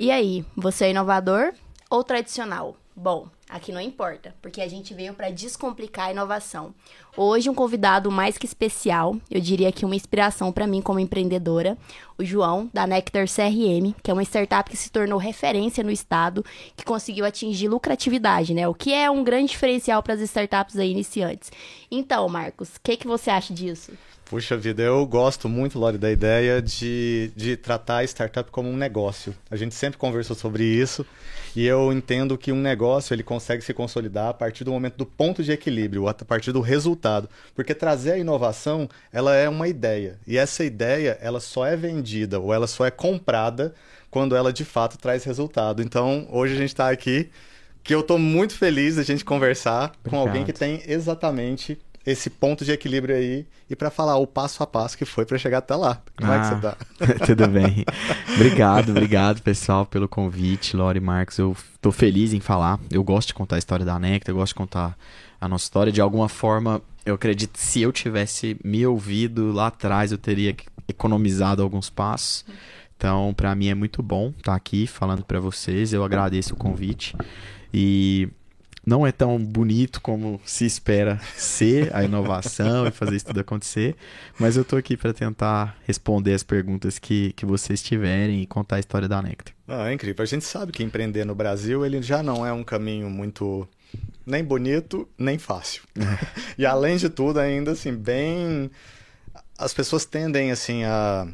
E aí, você é inovador ou tradicional? Bom, aqui não importa, porque a gente veio para descomplicar a inovação. Hoje um convidado mais que especial, eu diria que uma inspiração para mim como empreendedora, o João da Nectar CRM, que é uma startup que se tornou referência no estado, que conseguiu atingir lucratividade, né? O que é um grande diferencial para as startups aí iniciantes. Então, Marcos, o que que você acha disso? Puxa vida, eu gosto muito, Lori, da ideia de, de tratar a startup como um negócio. A gente sempre conversou sobre isso e eu entendo que um negócio ele consegue se consolidar a partir do momento do ponto de equilíbrio, a partir do resultado. Porque trazer a inovação, ela é uma ideia. E essa ideia, ela só é vendida ou ela só é comprada quando ela de fato traz resultado. Então, hoje a gente está aqui que eu estou muito feliz da gente conversar Obrigado. com alguém que tem exatamente esse ponto de equilíbrio aí e para falar o passo a passo que foi para chegar até lá. Como ah, é que você tá? tudo bem. obrigado, obrigado, pessoal, pelo convite, Lori Marcos. Eu tô feliz em falar. Eu gosto de contar a história da Nectar, eu gosto de contar a nossa história. De alguma forma, eu acredito que se eu tivesse me ouvido lá atrás, eu teria economizado alguns passos. Então, para mim é muito bom estar tá aqui falando para vocês. Eu agradeço o convite. E não é tão bonito como se espera ser a inovação e fazer isso tudo acontecer, mas eu estou aqui para tentar responder as perguntas que, que vocês tiverem e contar a história da Nectar. Ah, é incrível. A gente sabe que empreender no Brasil ele já não é um caminho muito nem bonito, nem fácil. É. e além de tudo, ainda assim, bem as pessoas tendem assim a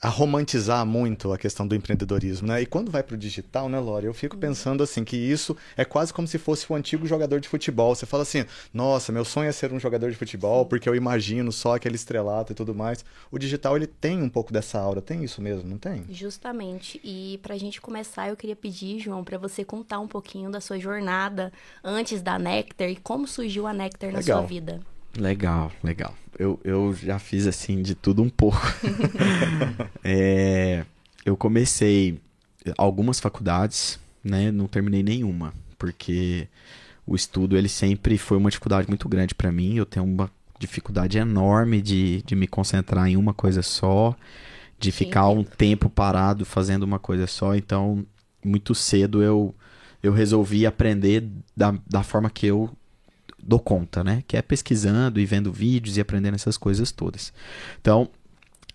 a romantizar muito a questão do empreendedorismo, né? E quando vai para o digital, né, Lore, eu fico pensando assim que isso é quase como se fosse o um antigo jogador de futebol. Você fala assim, nossa, meu sonho é ser um jogador de futebol porque eu imagino só aquele estrelato e tudo mais. O digital ele tem um pouco dessa aura, tem isso mesmo, não tem? Justamente. E para a gente começar, eu queria pedir, João, para você contar um pouquinho da sua jornada antes da Nectar e como surgiu a Nectar na sua vida. Legal, legal. Eu, eu já fiz assim de tudo um pouco. é, eu comecei algumas faculdades, né? Não terminei nenhuma, porque o estudo ele sempre foi uma dificuldade muito grande para mim. Eu tenho uma dificuldade enorme de, de me concentrar em uma coisa só, de ficar um tempo parado fazendo uma coisa só. Então, muito cedo eu, eu resolvi aprender da, da forma que eu dou conta, né? Que é pesquisando e vendo vídeos e aprendendo essas coisas todas. Então,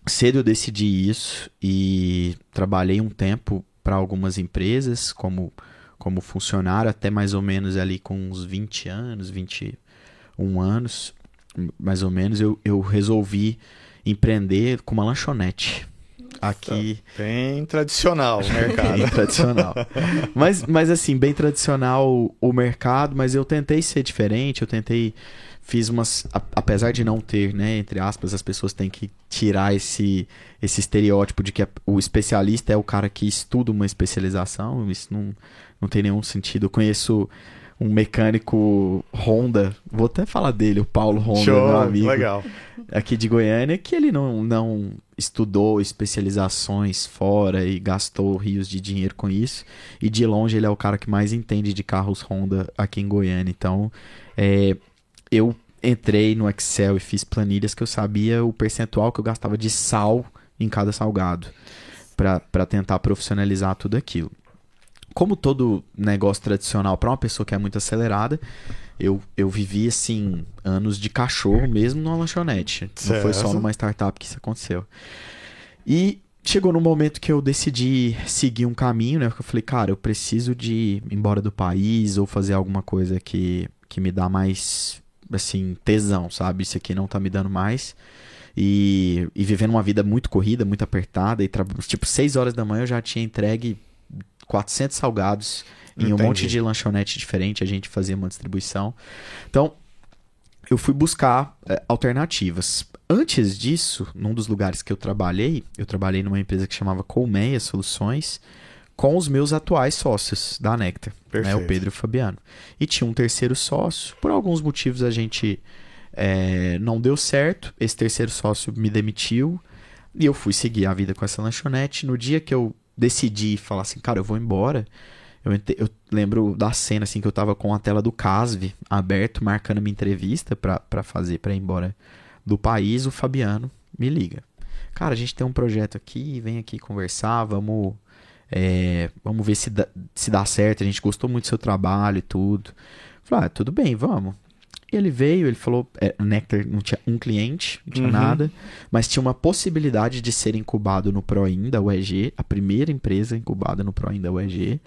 cedo eu decidi isso e trabalhei um tempo para algumas empresas como como funcionário até mais ou menos ali com uns 20 anos, 21 anos, mais ou menos, eu, eu resolvi empreender com uma lanchonete aqui. Bem tradicional o mercado. bem tradicional. mas, mas assim, bem tradicional o mercado, mas eu tentei ser diferente, eu tentei. Fiz umas. Apesar de não ter, né? Entre aspas, as pessoas têm que tirar esse, esse estereótipo de que o especialista é o cara que estuda uma especialização. Isso não, não tem nenhum sentido. Eu conheço um mecânico Honda, vou até falar dele, o Paulo Honda, Show, meu amigo. Legal. Aqui de Goiânia, que ele não, não estudou especializações fora e gastou rios de dinheiro com isso. E de longe ele é o cara que mais entende de carros Honda aqui em Goiânia. Então, é, eu entrei no Excel e fiz planilhas que eu sabia o percentual que eu gastava de sal em cada salgado para tentar profissionalizar tudo aquilo como todo negócio tradicional para uma pessoa que é muito acelerada, eu, eu vivi assim anos de cachorro mesmo numa lanchonete. Certo. Não foi só numa startup que isso aconteceu. E chegou num momento que eu decidi seguir um caminho, né? Porque eu falei, cara, eu preciso de ir embora do país ou fazer alguma coisa que, que me dá mais, assim, tesão, sabe? Isso aqui não tá me dando mais. E, e vivendo uma vida muito corrida, muito apertada. E tipo, 6 horas da manhã eu já tinha entregue 400 salgados em um monte de lanchonete diferente, a gente fazia uma distribuição. Então, eu fui buscar é, alternativas. Antes disso, num dos lugares que eu trabalhei, eu trabalhei numa empresa que chamava Colmeia Soluções, com os meus atuais sócios da Nectar, né, o Pedro e o Fabiano. E tinha um terceiro sócio, por alguns motivos a gente é, não deu certo, esse terceiro sócio me demitiu, e eu fui seguir a vida com essa lanchonete. No dia que eu decidi falar assim, cara, eu vou embora. Eu, eu, lembro da cena assim que eu tava com a tela do Casve aberto, marcando minha entrevista para fazer para ir embora do país. O Fabiano me liga. Cara, a gente tem um projeto aqui, vem aqui conversar, vamos É, vamos ver se dá, se dá certo. A gente gostou muito do seu trabalho e tudo. Falei, ah, tudo bem, vamos. E ele veio, ele falou, é, Nectar não tinha um cliente, não tinha Uhum. nada, mas tinha uma possibilidade de ser incubado no Proin da UEG, a primeira empresa incubada no Proin da UEG.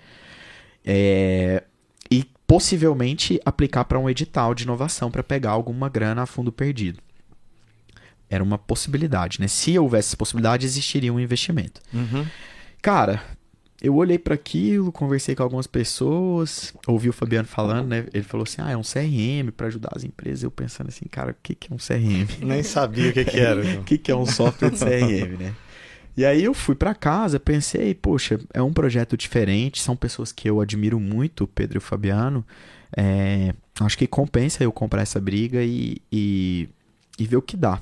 É, e possivelmente aplicar para um edital de inovação para pegar alguma grana a fundo perdido. Era uma possibilidade, né? Se houvesse essa possibilidade, existiria um investimento. Uhum. Cara, eu olhei para aquilo, conversei com algumas pessoas, ouvi o Fabiano falando, né? Ele falou assim: "Ah, é um CRM para ajudar as empresas". Eu pensando assim, cara, o que que é um CRM? Nem sabia o que, que era. O que que é um software de CRM, né? E aí eu fui para casa, pensei, poxa, é um projeto diferente, são pessoas que eu admiro muito, o Pedro e o Fabiano. É, acho que compensa eu comprar essa briga e, e, e ver o que dá.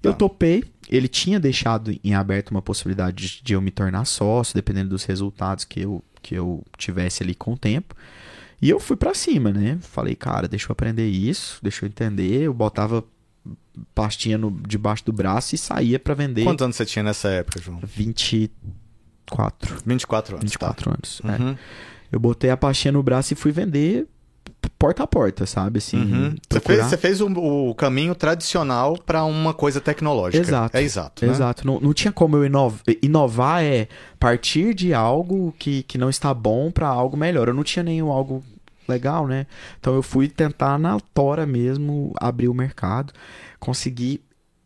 Eu Tá. topei, ele tinha deixado em aberto uma possibilidade de, eu me tornar sócio, dependendo dos resultados que eu, que eu tivesse ali com o tempo. E eu fui pra cima, né? Falei, cara, deixa eu aprender isso, deixa eu entender. Eu botava pastinha no, debaixo do braço e saía pra vender. Quantos anos você tinha nessa época, João? 24, 24 anos. 24 anos. Tá. é. Uhum. Eu botei a pastinha no braço e fui vender porta a porta, sabe? Assim, Uhum. Você fez, você fez o, o caminho tradicional para uma coisa tecnológica. Exato. É exato. né? Exato. Não, não tinha como eu inovar. Inovar é partir de algo que, que não está bom para algo melhor. Eu não tinha nenhum algo legal, né? Então eu fui tentar na tora mesmo abrir o mercado. Consegui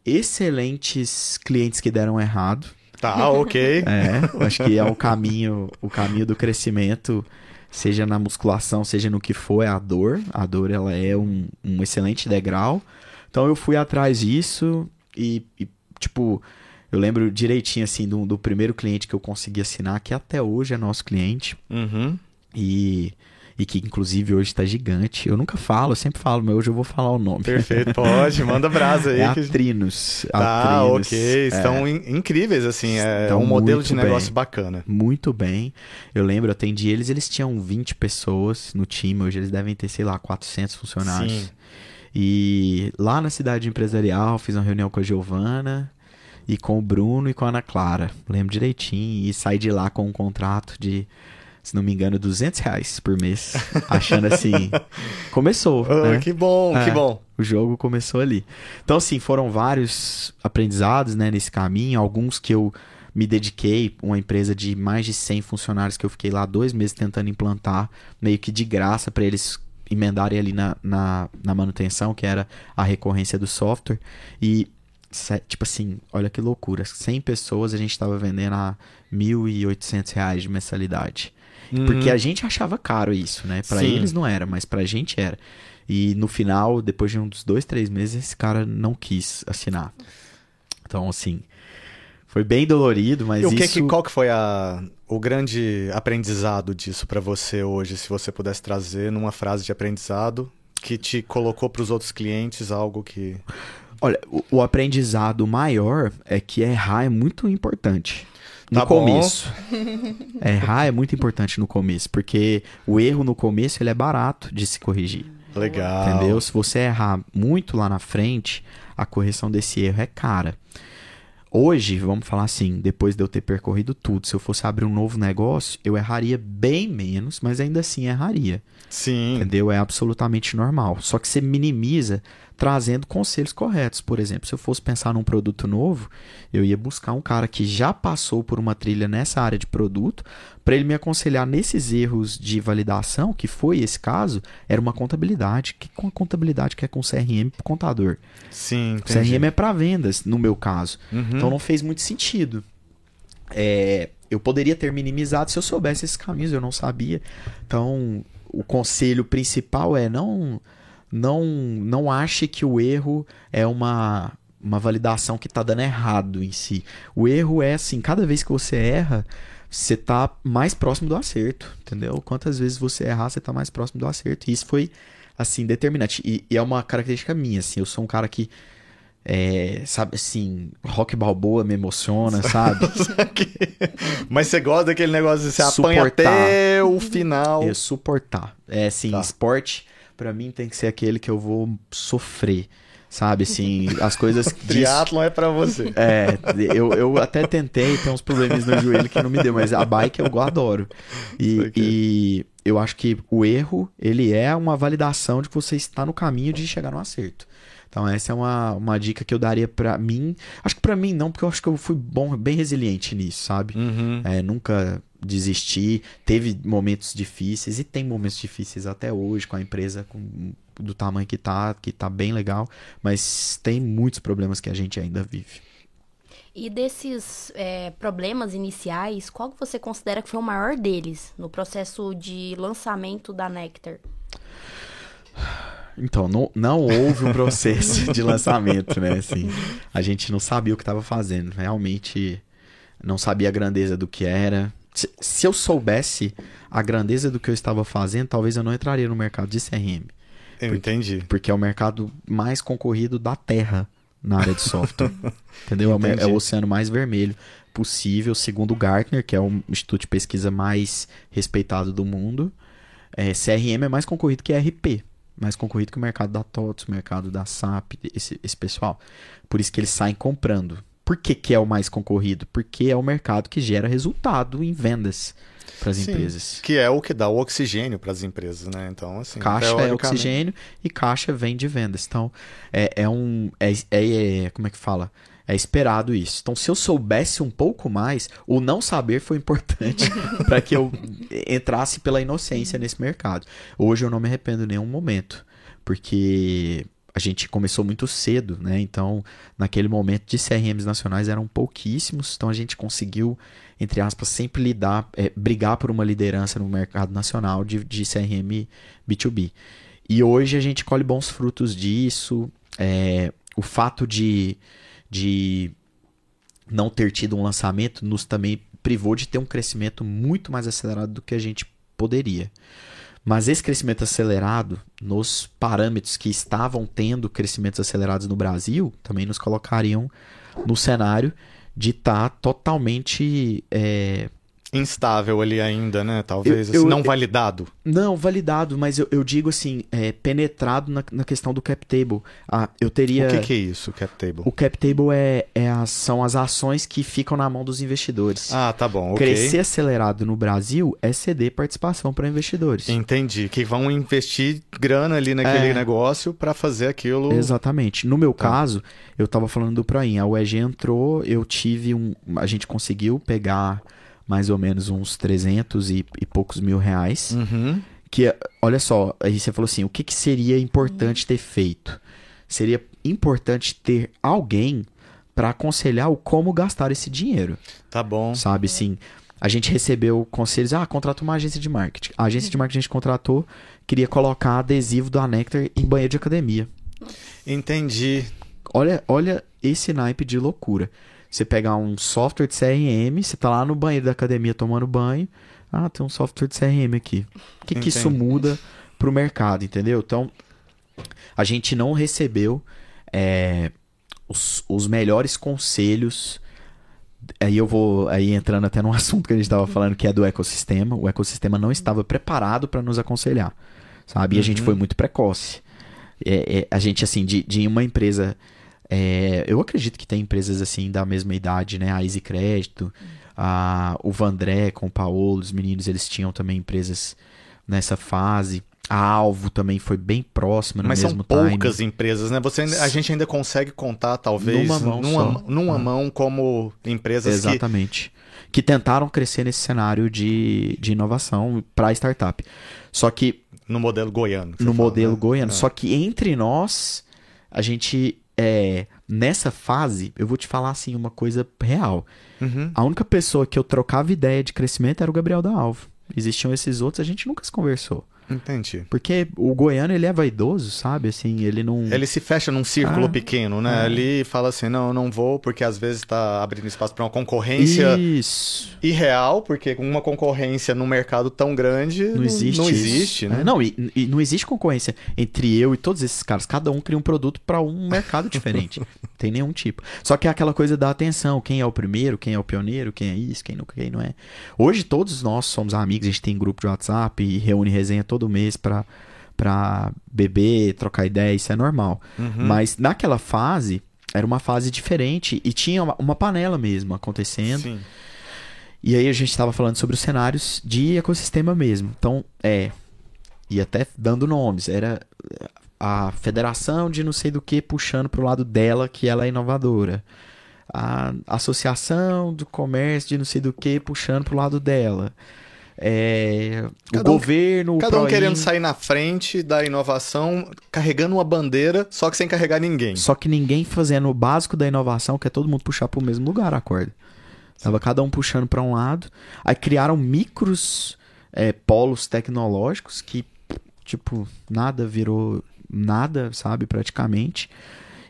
excelentes clientes que deram errado. Tá, ok. É, acho que é o caminho, o caminho do crescimento, seja na musculação, seja no que for, é a dor. A dor ela é um, um excelente degrau. Então eu fui atrás disso e, e, tipo, eu lembro direitinho assim do, do primeiro cliente que eu consegui assinar, que até hoje é nosso cliente Uhum. e, e que inclusive hoje está gigante. Eu nunca falo, eu sempre falo, mas hoje eu vou falar o nome. Perfeito, pode, manda brasa aí. É a que- Trinos. Tá, Atrinos. ok. Estão in- incríveis, assim. É um modelo de negócio bem. bacana. muito bem. Eu lembro, eu atendi eles, eles tinham 20 pessoas no time, hoje eles devem ter, sei lá, 400 funcionários. Sim. E lá na cidade empresarial, fiz uma reunião com a Giovana e com o Bruno e com a Ana Clara. Lembro direitinho e saí de lá com um contrato de, se não me engano, 200 reais por mês. Achando assim, começou, Ah, né? Que bom, É. que bom. O jogo começou ali. Então, assim, foram vários aprendizados né, nesse caminho. Alguns que eu me dediquei, uma empresa de mais de 100 funcionários que eu fiquei lá dois meses tentando implantar, meio que de graça para eles emendarem ali na, na, na manutenção, que era a recorrência do software. E, tipo assim, olha que loucura. 100 pessoas a gente estava vendendo a 1.800 reais de mensalidade. Porque Uhum. a gente achava caro isso, né? Pra Sim. eles não era, mas pra gente era. E no final, depois de uns dois, três meses, esse cara não quis assinar. Então, assim, foi bem dolorido, mas E o que, isso... que qual que foi a, o grande aprendizado disso pra você hoje, se você pudesse trazer numa frase de aprendizado que te colocou pros outros clientes algo que Olha, o, o aprendizado maior é que errar é muito importante. No Tá começo. errar é muito importante no começo, porque o erro no começo ele é barato de se corrigir. legal. Entendeu? Se você errar muito lá na frente, a correção desse erro é cara. Hoje, vamos falar assim, depois de eu ter percorrido tudo, se eu fosse abrir um novo negócio, eu erraria bem menos, mas ainda assim erraria. Sim. Entendeu? É absolutamente normal. Só que você minimiza trazendo conselhos corretos. Por exemplo, se eu fosse pensar num produto novo, eu ia buscar um cara que já passou por uma trilha nessa área de produto, para ele me aconselhar nesses erros de validação, que foi esse caso, era uma contabilidade. Que com a contabilidade que é com CRM pro contador? Sim, entendi. CRM é para vendas, no meu caso. Uhum. Então não fez muito sentido. É, eu poderia ter minimizado se eu soubesse esses caminhos, eu não sabia. Então, o conselho principal é não não não ache que o erro é uma uma validação que está dando errado em si. O erro é assim, cada vez que você erra, você tá mais próximo do acerto, entendeu? Quantas vezes você errar, você tá mais próximo do acerto. E isso foi assim determinante e, e é uma característica minha, assim, eu sou um cara que é, sabe assim, rock balboa me emociona, sabe? Mas você gosta daquele negócio de você apanha Suportar. até o final. Eu suportar. É assim, Tá. esporte pra mim tem que ser aquele que eu vou sofrer. Sabe, assim, as coisas. disso- Triatlon é pra você. É, eu, eu até tentei, tem uns problemas no joelho que não me deu, mas a bike eu adoro. E, e eu acho que o erro, ele é uma validação de que você está no caminho de chegar no acerto. Então essa é uma, uma dica que eu daria pra mim. Acho que pra mim não, porque eu acho que eu fui bom, bem resiliente nisso, sabe? Uhum. É, nunca desisti. Teve momentos difíceis e tem momentos difíceis até hoje com a empresa com- do tamanho que tá, que tá bem legal, mas tem muitos problemas que a gente ainda vive. E desses é, problemas iniciais, qual que você considera que foi o maior deles no processo de lançamento da Nectar? Então, não, não houve um processo de lançamento, né? Assim, a gente não sabia o que estava fazendo. Realmente não sabia a grandeza do que era. Se, se eu soubesse a grandeza do que eu estava fazendo, talvez eu não entraria no mercado de CRM. Eu entendi. Porque é o mercado mais concorrido da Terra na área de software. entendeu? É o É o oceano mais vermelho possível, segundo o Gartner, que é o instituto de pesquisa mais respeitado do mundo. É, CRM é mais concorrido que ERP. Mais concorrido que o mercado da TOTS, o mercado da SAP, esse, esse pessoal. Por isso que eles saem comprando. Por que, que é o mais concorrido? Porque é o mercado que gera resultado em vendas para as empresas. Que é o que dá o oxigênio para as empresas, né? Então, assim, Caixa é oxigênio e caixa vem de vendas. Então, é, é um. É, é- é- como é que fala? É esperado isso. Então, se eu soubesse um pouco mais, o não saber foi importante para que eu entrasse pela inocência nesse mercado. Hoje eu não me arrependo em nenhum momento, porque a gente começou muito cedo, né? Então, naquele momento de CRMs nacionais eram pouquíssimos, então a gente conseguiu, entre aspas, sempre lidar, é, brigar por uma liderança no mercado nacional de, de CRM B2B. E hoje a gente colhe bons frutos disso. é, o fato de, de não ter tido um lançamento nos também privou de ter um crescimento muito mais acelerado do que a gente poderia. Mas esse crescimento acelerado, nos parâmetros que estavam tendo crescimentos acelerados no Brasil, também nos colocariam no cenário de estar totalmente. é, Instável ali ainda, né? Talvez, Eu- assim, eu- não validado. Não, validado, mas eu, eu digo assim, é, penetrado na, na questão do cap table. Ah, eu teria. O que, que é isso, cap table? O cap table é, é as- são as ações que ficam na mão dos investidores. Ah, tá bom, ok. Crescer acelerado no Brasil é ceder participação para investidores. Entendi. Que vão investir grana ali naquele É. negócio para fazer aquilo. Exatamente. No meu Tá. caso, eu tava falando do Proin. A UEG entrou, eu tive um. A gente conseguiu pegar mais ou menos uns 300 e, e poucos mil reais. Uhum. Que, olha só, aí você falou assim: o que, que seria importante ter feito? Seria importante ter alguém para aconselhar o como gastar esse dinheiro. Tá bom. Sabe assim, a gente recebeu conselhos, ah, contrata uma agência de marketing. A agência de marketing que a gente contratou queria colocar adesivo da Nectar em banheiro de academia. Entendi. Olha, olha esse naipe de loucura. Você pegar um software de CRM, você tá lá no banheiro da academia tomando banho. Ah, tem um software de CRM aqui. O que, que isso muda pro mercado, entendeu? Então, a gente não recebeu é, os, os melhores conselhos. Aí eu vou aí entrando até num assunto que a gente estava falando que é do ecossistema. O ecossistema não estava preparado para nos aconselhar, sabe? E a gente Uhum. foi muito precoce. É, é, a gente assim de, de uma empresa, é, eu acredito que tem empresas assim da mesma idade, né? A Easy Crédito, a, o Vandré com o Paulo, os meninos eles tinham também empresas nessa fase. A Alvo também foi bem próxima no Mas são mesmo time. poucas empresas, né? Você, ainda- a gente ainda consegue contar, talvez, Numa mão numa, numa Ah. mão como empresas que Exatamente. Que tentaram crescer nesse cenário de, de inovação para startup. Só que no modelo goiano. que no fala, modelo né? goiano. É. Só que entre nós, a gente. É, nessa fase, eu vou te falar assim uma coisa real. Uhum. A única pessoa que eu trocava ideia de crescimento era o Gabriel da Alvo. Existiam esses outros, a gente nunca se conversou. Entendi. Porque o goiano, ele é vaidoso, sabe? Assim, ele não. Ele se fecha num círculo Ah, pequeno, né? é. Ali fala assim, não, não vou, porque às vezes tá abrindo espaço para uma concorrência Isso. irreal, porque uma concorrência num mercado tão grande Não existe. não isso. existe, né? É, não, e, e não existe concorrência entre eu e todos esses caras. Cada um cria um produto para um mercado diferente. não tem nenhum tipo. Só que é aquela coisa da atenção. Quem é o primeiro, quem é o pioneiro, quem é isso, quem não, quem não é. Hoje todos nós somos amigos, a gente tem grupo de WhatsApp e reúne resenha todo mês para pra beber, trocar ideia, isso é normal. Uhum. Mas naquela fase, era uma fase diferente e tinha uma, uma panela mesmo acontecendo. Sim. E aí a gente estava falando sobre os cenários de ecossistema mesmo. Então, é. E até dando nomes. Era a federação de não sei do que puxando pro lado dela que ela é inovadora. A associação do comércio de não sei do que puxando pro lado dela. É, o um- governo. o Cada um querendo sair na frente da inovação, carregando uma bandeira, só que sem carregar ninguém. Só que ninguém fazendo o básico da inovação, que é todo mundo puxar pro mesmo lugar a corda. Tava cada um puxando para um lado. Aí criaram micros é, polos tecnológicos que, tipo, nada virou nada, sabe, praticamente.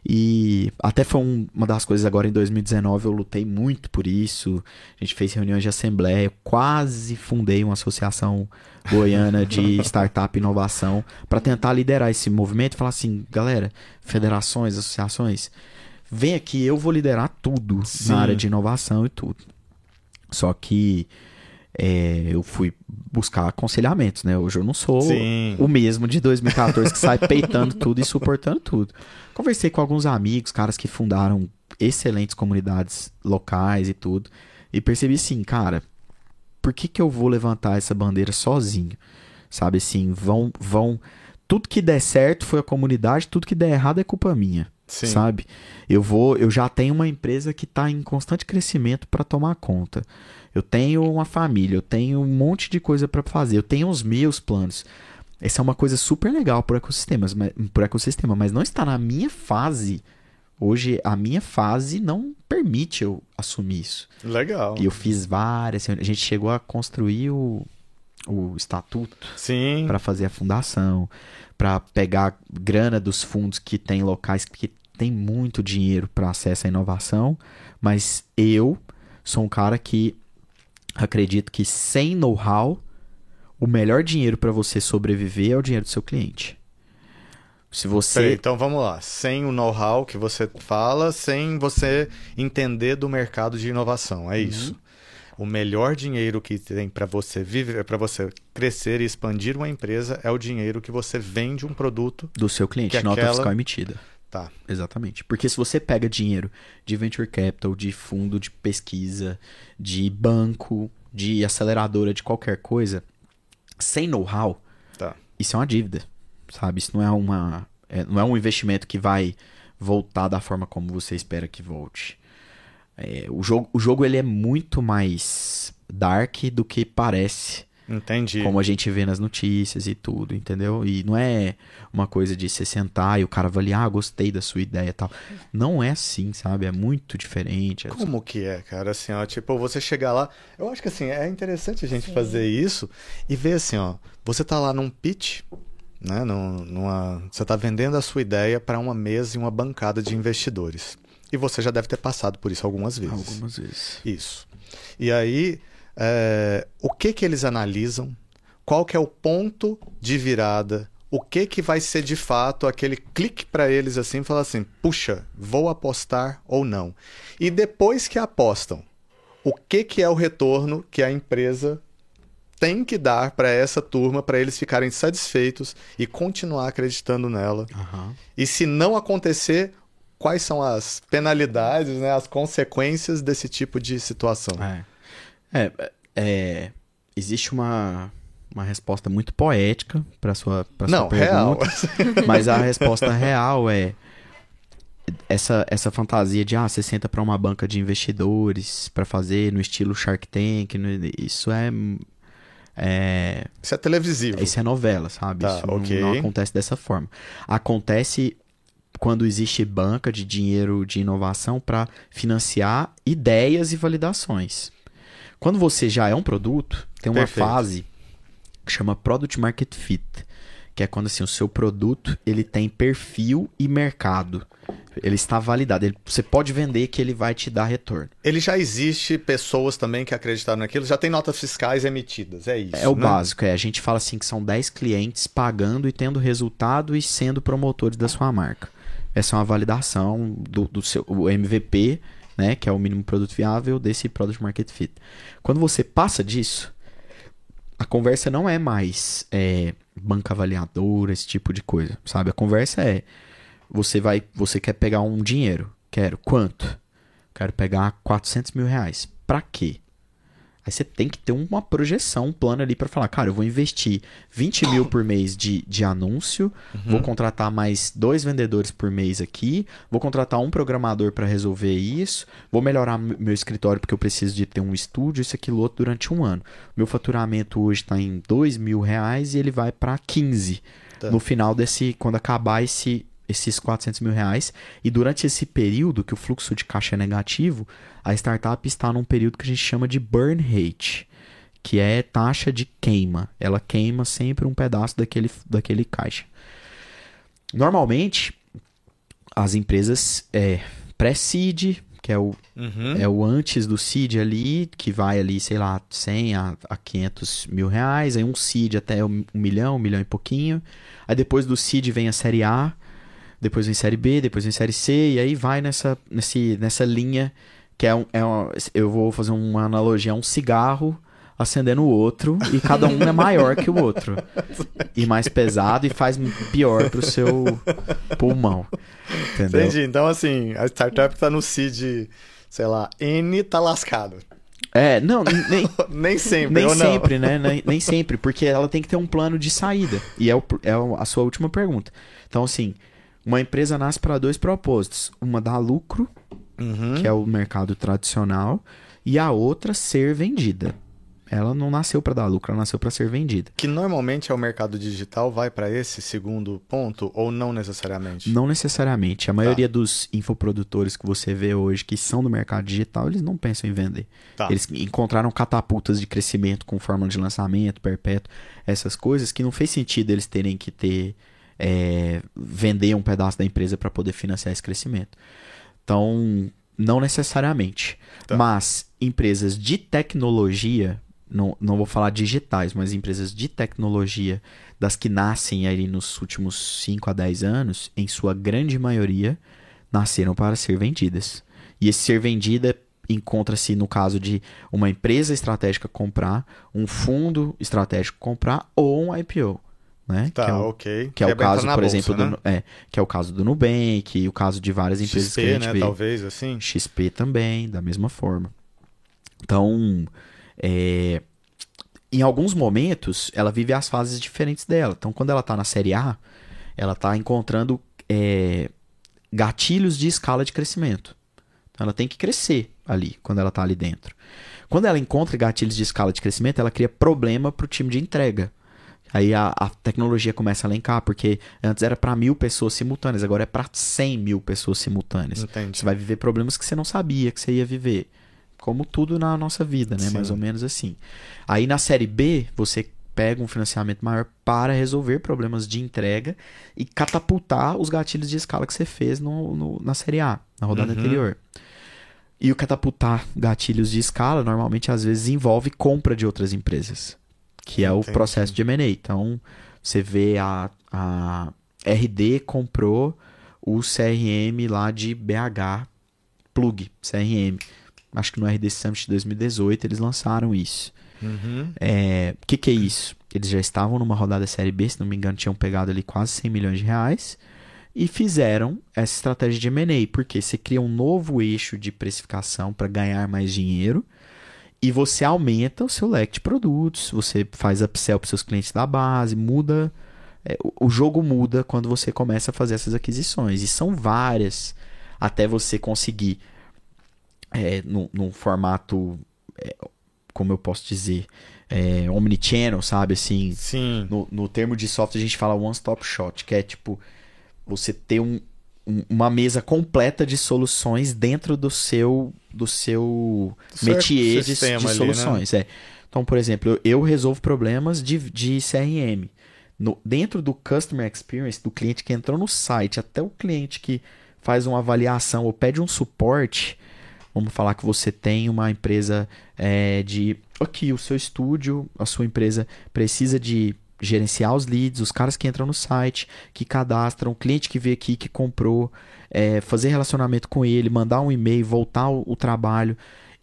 E até foi um- uma das coisas agora em 2019, eu lutei muito por isso. A gente fez reuniões de assembleia, eu quase fundei uma associação goiana de startup e inovação para tentar liderar esse movimento e falar assim, galera, federações, associações, vem aqui, eu vou liderar tudo Sim. na área de inovação e tudo. Só que é, eu fui buscar aconselhamentos, né? Hoje eu não sou Sim. o mesmo de 2014 que sai peitando tudo e suportando tudo. Conversei com alguns amigos, caras que fundaram excelentes comunidades locais e tudo, e percebi assim, cara, por que que eu vou levantar essa bandeira sozinho? Sabe assim, vão vão tudo que der certo foi a comunidade, tudo que der errado é culpa minha Sim. sabe? Eu vou, eu já tenho uma empresa que está em constante crescimento para tomar conta. Eu tenho uma família, eu tenho um monte de coisa para fazer, eu tenho os meus planos. Essa é uma coisa super legal por ecossistemas, mas, por ecossistema, mas não está na minha fase. Hoje a minha fase não permite eu assumir isso. Legal. E eu fiz várias, a gente chegou a construir o, o estatuto Sim. para fazer a fundação, para pegar grana dos fundos que tem locais que tem muito dinheiro para acesso à inovação, mas eu sou um cara que acredito que sem know-how o melhor dinheiro para você sobreviver é o dinheiro do seu cliente. Se você Peraí, então vamos lá. Sem o know-how que você fala, sem você entender do mercado de inovação. Uhum. É isso. O melhor dinheiro que tem para você viver, para você crescer e expandir uma empresa é o dinheiro que você vende um produto. do seu cliente, nota aquela- fiscal emitida. Tá. Exatamente. Porque se você pega dinheiro de venture capital, de fundo de pesquisa, de banco, de aceleradora, de qualquer coisa, sem know-how, Tá. isso é uma dívida, sabe? Isso não é uma é- não é um investimento que vai voltar da forma como você espera que volte. É, o jogo, o jogo ele é muito mais dark do que parece, Entendi. como a gente vê nas notícias e tudo, entendeu? E não é uma coisa de você sentar e o cara avaliar, ah, gostei da sua ideia e tal. Não é assim, sabe? É muito diferente. É- Como que é, cara? Assim, ó, tipo, você chegar lá. Eu acho que assim, é interessante a gente fazer isso e ver assim, ó. Você tá lá num pitch, né? Num- numa, você tá vendendo a sua ideia para uma mesa e uma bancada de investidores. E você já deve ter passado por isso algumas vezes. Algumas vezes. Isso. E aí, é, o que que eles analisam? Qual que é o ponto de virada? O que que vai ser de fato aquele clique para eles assim, falar assim, puxa, vou apostar ou não? E depois que apostam, o que que é o retorno que a empresa tem que dar para essa turma para eles ficarem satisfeitos e continuar acreditando nela? Aham. E se não acontecer, quais são as penalidades, né, as consequências desse tipo de situação? É. É, é, existe uma, uma resposta muito poética para sua, pra sua Não, real. pergunta, mas a resposta real é essa, essa fantasia de ah, você senta para uma banca de investidores para fazer no estilo Shark Tank, isso é, é Isso é televisivo. isso é novela, sabe? Tá, Isso não- ok. não, acontece dessa forma. Acontece quando existe banca de dinheiro de inovação para financiar ideias e validações. Quando você já é um produto, tem uma Perfeito. fase que chama Product Market Fit, que é quando assim, o seu produto ele tem perfil e mercado. Ele está validado. Ele- você pode vender que ele vai te dar retorno. Ele já existe pessoas também que acreditaram naquilo, já tem notas fiscais emitidas, é isso. É o né? básico, é. A gente fala assim que são 10 clientes pagando e tendo resultado e sendo promotores da sua marca. Essa é uma validação do, do seu o MVP, né, que é o mínimo produto viável desse Product Market Fit. Quando você passa disso, a conversa não é mais é, banca avaliadora, esse tipo de coisa, sabe? A conversa é você vai, você quer pegar um dinheiro, quero quanto? Quero pegar 400 mil reais. Pra quê? Aí você tem que ter uma projeção, um plano ali para falar, cara, eu vou investir 20 mil por mês de, de anúncio, uhum. vou contratar mais dois vendedores por mês aqui, vou contratar um programador para resolver isso, vou melhorar meu escritório porque eu preciso de ter um estúdio, isso, aquilo, outro durante um ano. Meu faturamento hoje está em 2 mil reais e ele vai para 15. Tá. No final desse, quando acabar esse, esses 400 mil reais. E durante esse período que o fluxo de caixa é negativo, a startup está num período que a gente chama de burn rate, que é taxa de queima. Ela queima sempre um pedaço daquele, daquele caixa. Normalmente, as empresas é, pré-seed, que é o, uhum. é o antes do seed ali, que vai ali, sei lá, 100 a, a 500 mil reais, aí um seed até um milhão, um milhão e pouquinho. Aí depois do seed vem a série A, depois vem série B, depois vem série C, e aí vai nessa, nesse, nessa linha que é, um, é uma, eu vou fazer uma analogia, é um cigarro acendendo o outro e cada um é maior que o outro. E mais pesado e faz pior pro seu pulmão. Entendeu? Entendi. Então, assim, a startup tá no seed, sei lá, N tá lascado. É, não, nem, nem sempre. Nem sempre, né? Nem, nem, sempre, porque ela tem que ter um plano de saída. E é, o, é a sua última pergunta. Então, assim, uma empresa nasce para dois propósitos: uma dar lucro, uhum. que é o mercado tradicional, e a outra ser vendida. Ela não nasceu para dar lucro, ela nasceu para ser vendida. Que normalmente é o mercado digital, vai para esse segundo ponto ou não necessariamente? Não necessariamente. A maioria tá. dos infoprodutores que você vê hoje que são do mercado digital, eles não pensam em vender. Tá. Eles encontraram catapultas de crescimento com fórmula de lançamento, perpétuo, essas coisas que não fez sentido eles terem que ter é, vender um pedaço da empresa para poder financiar esse crescimento. Então, não necessariamente. Tá. Mas empresas de tecnologia, não, não vou falar digitais, mas empresas de tecnologia, das que nascem aí nos últimos 5 a 10 anos, em sua grande maioria, nasceram para ser vendidas. E esse ser vendida encontra-se no caso de uma empresa estratégica comprar, um fundo estratégico comprar ou um IPO né? Tá, que é o, ok. Que é o caso, por bolsa, exemplo, né? do, é, que é o caso do Nubank, o caso de várias empresas XP, que a gente né? vê. Talvez, assim. XP também, da mesma forma. Então, é, em alguns momentos, ela vive as fases diferentes dela. Então, quando ela está na série A, ela está encontrando é, gatilhos de escala de crescimento. Então, ela tem que crescer ali, quando ela está ali dentro. Quando ela encontra gatilhos de escala de crescimento, ela cria problema para o time de entrega. Aí a, a, tecnologia começa a elencar, porque antes era para mil pessoas simultâneas, agora é para 100 mil pessoas simultâneas. Entendi. Você vai viver problemas que você não sabia que você ia viver. Como tudo na nossa vida, né? Sim. Mais ou menos assim. Aí na série B, você pega um financiamento maior para resolver problemas de entrega e catapultar os gatilhos de escala que você fez no, no na série A, na rodada uhum. anterior. E o catapultar gatilhos de escala normalmente às vezes envolve compra de outras empresas que é o Entendi. processo de M&A. Então, você vê a, a RD comprou o CRM lá de BH Plug, CRM. Acho que no RD Summit 2018 eles lançaram isso. O uhum. é, que, que é isso? Eles já estavam numa rodada Série B, se não me engano, tinham pegado ali quase 100 milhões de reais e fizeram essa estratégia de M&A, porque você cria um novo eixo de precificação para ganhar mais dinheiro e você aumenta o seu leque de produtos, você faz upsell para seus clientes da base, muda. É, o jogo muda quando você começa a fazer essas aquisições. E são várias até você conseguir, é, num, num formato, é, como eu posso dizer, é, omnichannel, sabe? Assim, Sim. No, no termo de software a gente fala one-stop shot, que é tipo você ter um, uma mesa completa de soluções dentro do seu do seu do métier de, de ali, soluções. Né? É. Então, por exemplo, eu, eu resolvo problemas de, de CRM. No, dentro do Customer Experience, do cliente que entrou no site, até o cliente que faz uma avaliação ou pede um suporte, vamos falar que você tem uma empresa é, de. Aqui, o seu estúdio, a sua empresa precisa de gerenciar os leads, os caras que entram no site, que cadastram, o cliente que veio aqui, que comprou, é, fazer relacionamento com ele, mandar um e-mail, voltar o, o, trabalho.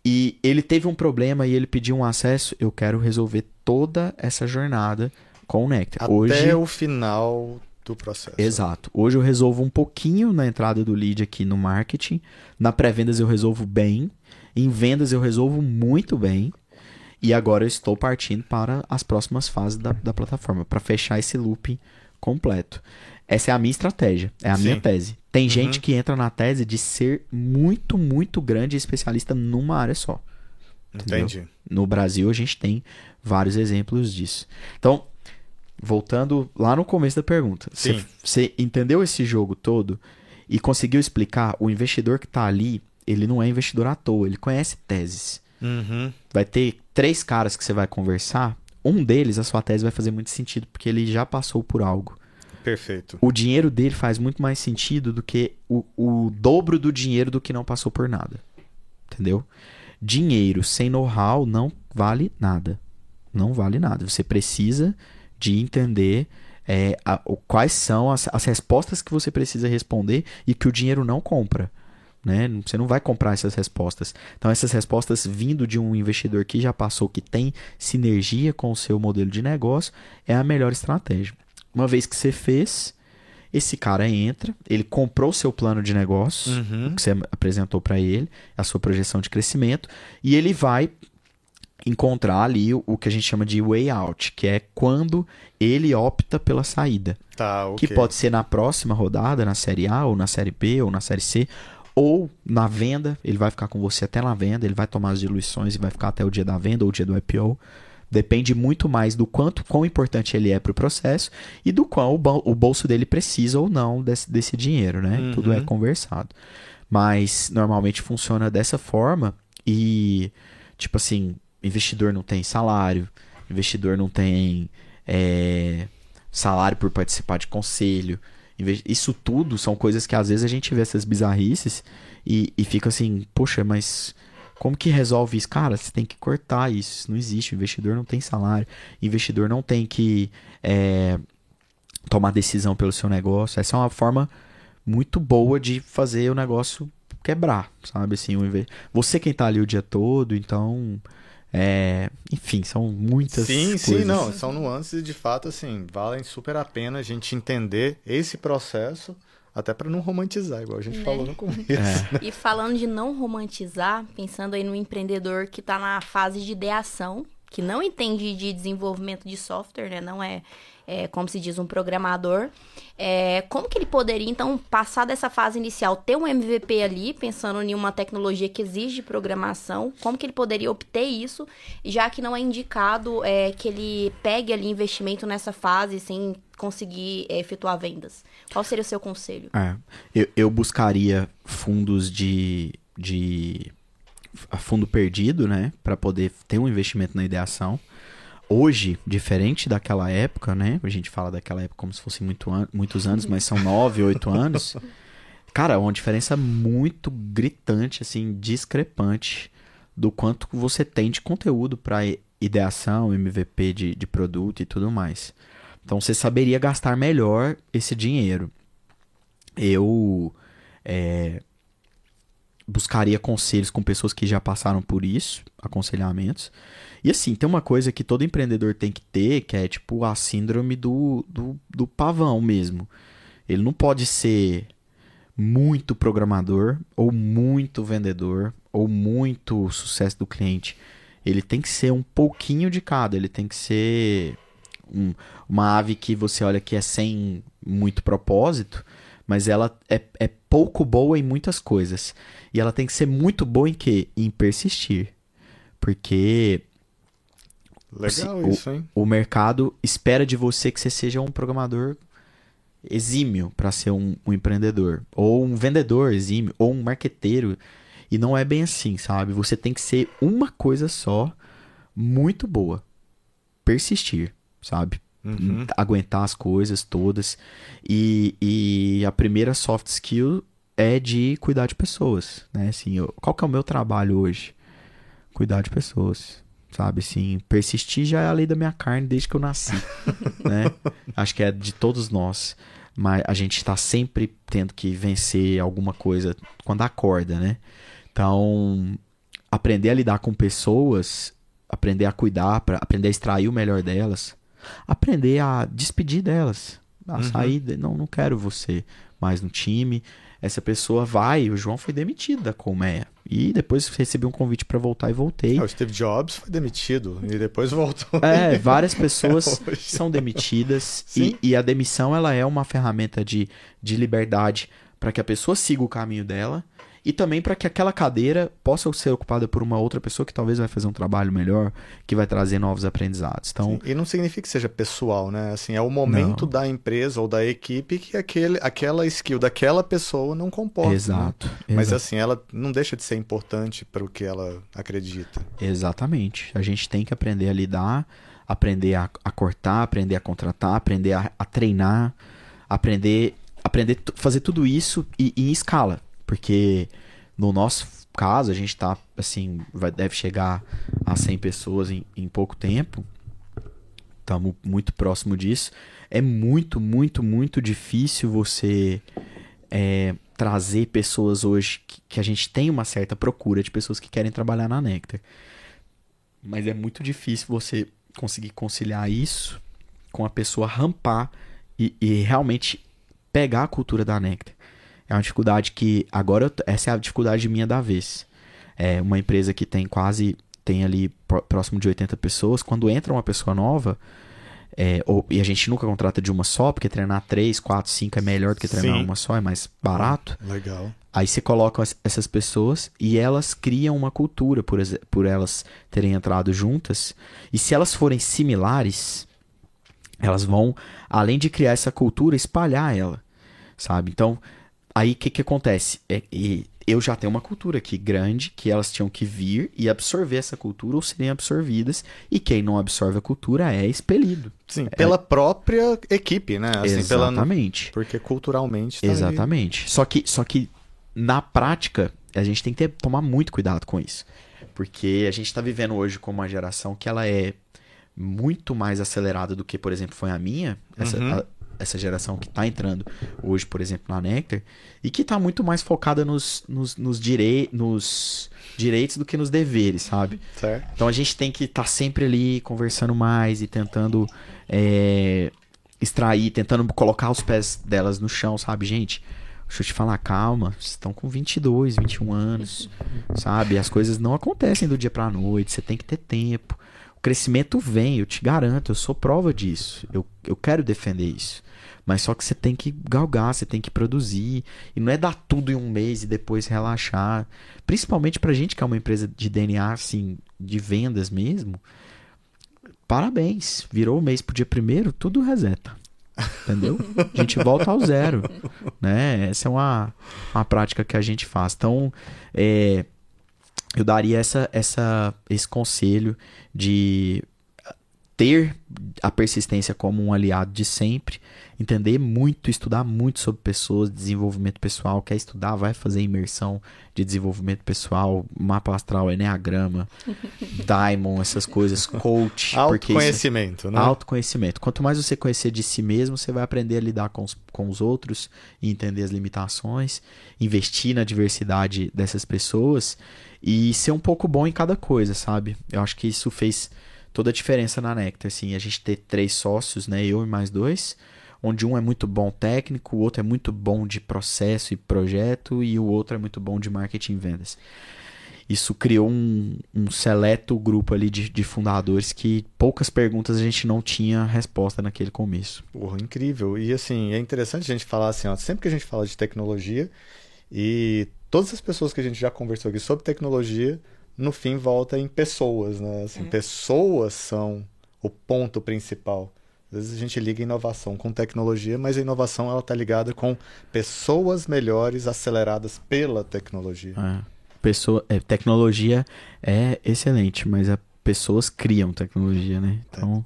E ele teve um problema e ele pediu um acesso. Eu quero resolver toda essa jornada com o Nectar. Até Hoje, o final do processo. Exato. Hoje eu resolvo um pouquinho na entrada do lead aqui no marketing. Na pré-vendas eu resolvo bem. Em vendas eu resolvo muito bem. E agora eu estou partindo para as próximas fases da, da plataforma, para fechar esse looping completo. Essa é a minha estratégia, é a Sim. minha tese. Tem Uhum. gente que entra na tese de ser muito, muito grande especialista numa área só. Entendi. No Brasil a gente tem vários exemplos disso. Então, voltando lá no começo da pergunta, você entendeu esse jogo todo e conseguiu explicar o investidor que está ali, ele não é investidor à toa, ele conhece teses. Uhum. Vai ter três caras que você vai conversar, um deles a sua tese vai fazer muito sentido porque ele já passou por algo. Perfeito. O dinheiro dele faz muito mais sentido do que o, o dobro do dinheiro do que não passou por nada. Entendeu? Dinheiro sem know-how não vale nada. Não vale nada. Você precisa de entender é, a- quais são as, as respostas que você precisa responder e que o dinheiro não compra. Né? Você não vai comprar essas respostas. Então, essas respostas vindo de um investidor que já passou, que tem sinergia com o seu modelo de negócio, é a melhor estratégia. Uma vez que você fez, esse cara entra, ele comprou o seu plano de negócio, Uhum. que você apresentou para ele, a sua projeção de crescimento, e ele vai encontrar ali o, que a gente chama de way out, que é quando ele opta pela saída Tá, ok. que pode ser na próxima rodada, na série A, ou na série B, ou na série C, ou na venda, ele vai ficar com você até na venda, ele vai tomar as diluições e vai ficar até o dia da venda ou o dia do IPO. Depende muito mais do quanto, quão importante ele é para o processo e do qual o bol- o bolso dele precisa ou não desse, desse dinheiro, né? Uhum. Tudo é conversado. Mas normalmente funciona dessa forma e, tipo assim, investidor não tem salário, investidor não tem é, salário por participar de conselho. Isso tudo são coisas que às vezes a gente vê essas bizarrices e, e fica assim, poxa, mas como que resolve isso? Cara, você tem que cortar isso. Isso não existe. O investidor não tem salário. O investidor não tem que é, tomar decisão pelo seu negócio. Essa é uma forma muito boa de fazer o negócio quebrar, sabe? Assim, Você quem tá ali o dia todo, então. É, Enfim, são muitas Sim, coisas. sim, não. São nuances de fato, assim, valem super a pena a gente entender esse processo, até para não romantizar, igual a gente Né? falou no começo. É. E falando de não romantizar, pensando aí no empreendedor que está na fase de ideação, que não entende de desenvolvimento de software, né? Não é, é, como se diz, um programador. É, como que ele poderia, então, passar dessa fase inicial, ter um MVP ali, pensando em uma tecnologia que exige programação, como que ele poderia obter isso, já que não é indicado é, que ele pegue ali investimento nessa fase sem conseguir é, efetuar vendas? Qual seria o seu conselho? É, eu, eu buscaria fundos de, de a fundo perdido, né, para poder ter um investimento na ideação. Hoje, diferente daquela época, né, a gente fala daquela época como se fosse muito an muitos anos, mas são nove, oito anos. Cara, é uma diferença muito gritante, assim, discrepante do quanto você tem de conteúdo para ideação, MVP de, de produto e tudo mais. Então você saberia gastar melhor esse dinheiro. Eu é, buscaria conselhos com pessoas que já passaram por isso, aconselhamentos. E assim, tem uma coisa que todo empreendedor tem que ter, que é tipo a síndrome do, do, do pavão mesmo. Ele não pode ser muito programador, ou muito vendedor, ou muito sucesso do cliente. Ele tem que ser um pouquinho de cada. Ele tem que ser um- uma ave que você olha que é sem muito propósito, mas ela é, é pouco boa em muitas coisas. E ela tem que ser muito boa em quê? Em persistir. Porque Legal o- isso, hein? o mercado espera de você que você seja um programador exímio para ser um, um empreendedor, ou um vendedor exímio, ou um marqueteiro. E não é bem assim, sabe? Você tem que ser uma coisa só, muito boa. Persistir, sabe? Uhum. Aguentar as coisas todas. E, e a primeira soft skill é de cuidar de pessoas, né? Assim, eu- qual que é o meu trabalho hoje? Cuidar de pessoas, sabe? Assim, persistir já é a lei da minha carne desde que eu nasci, né? Acho que é de todos nós. Mas a gente está sempre tendo que vencer alguma coisa quando acorda, né? Então, aprender a lidar com pessoas, aprender a cuidar, pra, aprender a extrair o melhor delas, aprender a despedir delas, a Uhum. sair, de- não, não quero você mais no time. Essa pessoa vai, o João foi demitido da Colmeia. E depois recebi um convite para voltar e voltei. Ah, o Steve Jobs foi demitido e depois voltou. É, várias pessoas Hoje. são demitidas e, e a demissão ela é uma ferramenta de, de liberdade para que a pessoa siga o caminho dela e também para que aquela cadeira possa ser ocupada por uma outra pessoa que talvez vai fazer um trabalho melhor, que vai trazer novos aprendizados. Então, Sim, E não significa que seja pessoal, né? Assim, é o momento Não. da empresa ou da equipe que aquele, aquela skill daquela pessoa não comporta. né? exato. Mas exato. assim, ela não deixa de ser importante para o que ela acredita. Exatamente. A gente tem que aprender a lidar, aprender a, a cortar, aprender a contratar, aprender a, a treinar, aprender aprender fazer tudo isso e, e em escala, porque no nosso caso a gente tá assim vai, deve chegar a 100 pessoas em, em pouco tempo. Estamos muito próximo disso. É muito, muito, muito difícil você é, trazer pessoas hoje que, que a gente tem uma certa procura de pessoas que querem trabalhar na Nectar. Mas é muito difícil você conseguir conciliar isso com a pessoa rampar e, e realmente pegar a cultura da Nectar. É uma dificuldade que agora eu essa é a dificuldade minha da vez. É uma empresa que tem quase tem ali pró- próximo de 80 pessoas, quando entra uma pessoa nova, é, ou- e a gente nunca contrata de uma só, porque treinar 3, 4, 5 é melhor do que treinar Sim. uma só, é mais barato. Legal. Aí você coloca as- essas pessoas e elas criam uma cultura por, por elas terem entrado juntas. E se elas forem similares, elas vão, além de criar essa cultura, espalhar ela, sabe? Então, aí o que, que acontece? É, e eu já tenho uma cultura aqui grande que elas tinham que vir e absorver essa cultura ou serem absorvidas. E quem não absorve a cultura é expelido. Sim, pela própria equipe, né? Assim, pela, Exatamente. porque culturalmente tá. Exatamente. Só que, só que na prática, a gente tem que ter- tomar muito cuidado com isso. Porque a gente está vivendo hoje com uma geração que ela é muito mais acelerada do que, por exemplo, foi a minha. Essa, Uhum. a- essa geração que está entrando hoje, por exemplo, na Nectar. E que está muito mais focada nos, nos, nos, direi nos direitos do que nos deveres, sabe? Certo? Então a gente tem que estar sempre ali conversando mais e tentando é, extrair, tentando colocar os pés delas no chão, sabe, gente? Deixa eu te falar, calma, vocês estão com 22, 21 anos, sabe? As coisas não acontecem do dia pra noite, você tem que ter tempo. Crescimento vem, eu te garanto, eu sou prova disso. Eu, eu quero defender isso. Mas só que você tem que galgar, você tem que produzir. E não é dar tudo em um mês e depois relaxar. Principalmente pra gente que é uma empresa de DNA, assim, de vendas mesmo. Parabéns. Virou o mês pro dia primeiro, tudo reseta. Entendeu? A gente volta ao zero. Né? Essa é uma, uma prática que a gente faz. Então, é, eu daria essa, essa, esse conselho de ter a persistência como um aliado de sempre, entender muito, estudar muito sobre pessoas, desenvolvimento pessoal, quer estudar, vai fazer imersão de desenvolvimento pessoal, mapa astral, enneagrama, diamond, essas coisas, coach, porque isso- Autoconhecimento, né? Autoconhecimento. Quanto mais você conhecer de si mesmo, você vai aprender a lidar com os, com os outros e entender as limitações, investir na diversidade dessas pessoas e ser um pouco bom em cada coisa, sabe? Eu acho que isso fez toda a diferença na Nectar, assim, a gente ter três sócios, né, eu e mais dois, onde um é muito bom técnico, o outro é muito bom de processo e projeto e o outro é muito bom de marketing e vendas isso criou um, um seleto grupo ali de, de fundadores que poucas perguntas a gente não tinha resposta naquele começo. Porra, incrível. E assim, é interessante a gente falar assim, ó, sempre que a gente fala de tecnologia e todas as pessoas que a gente já conversou aqui sobre tecnologia, no fim volta em pessoas, né? Assim, pessoas são o ponto principal. Às vezes a gente liga inovação com tecnologia, mas a inovação ela tá ligada com pessoas melhores aceleradas pela tecnologia. É. Pessoa, é, tecnologia é excelente, mas as pessoas criam tecnologia, né? Então,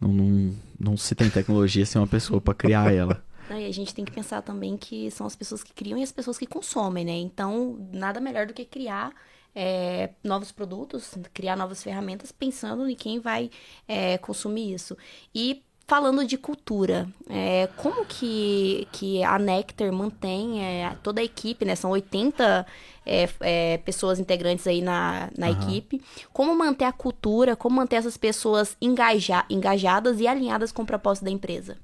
não, não, não se tem tecnologia sem uma pessoa para criar ela. Não, E a gente tem que pensar também que são as pessoas que criam e as pessoas que consomem, né? Então, nada melhor do que criar é, novos produtos, criar novas ferramentas, pensando em quem vai é, consumir isso. E falando de cultura, é, como que, que a Nectar mantém é, toda a equipe, né? São 80 é, é, pessoas integrantes aí na, na uhum. equipe. Como manter a cultura, como manter essas pessoas engaja, engajadas e alinhadas com o propósito da empresa?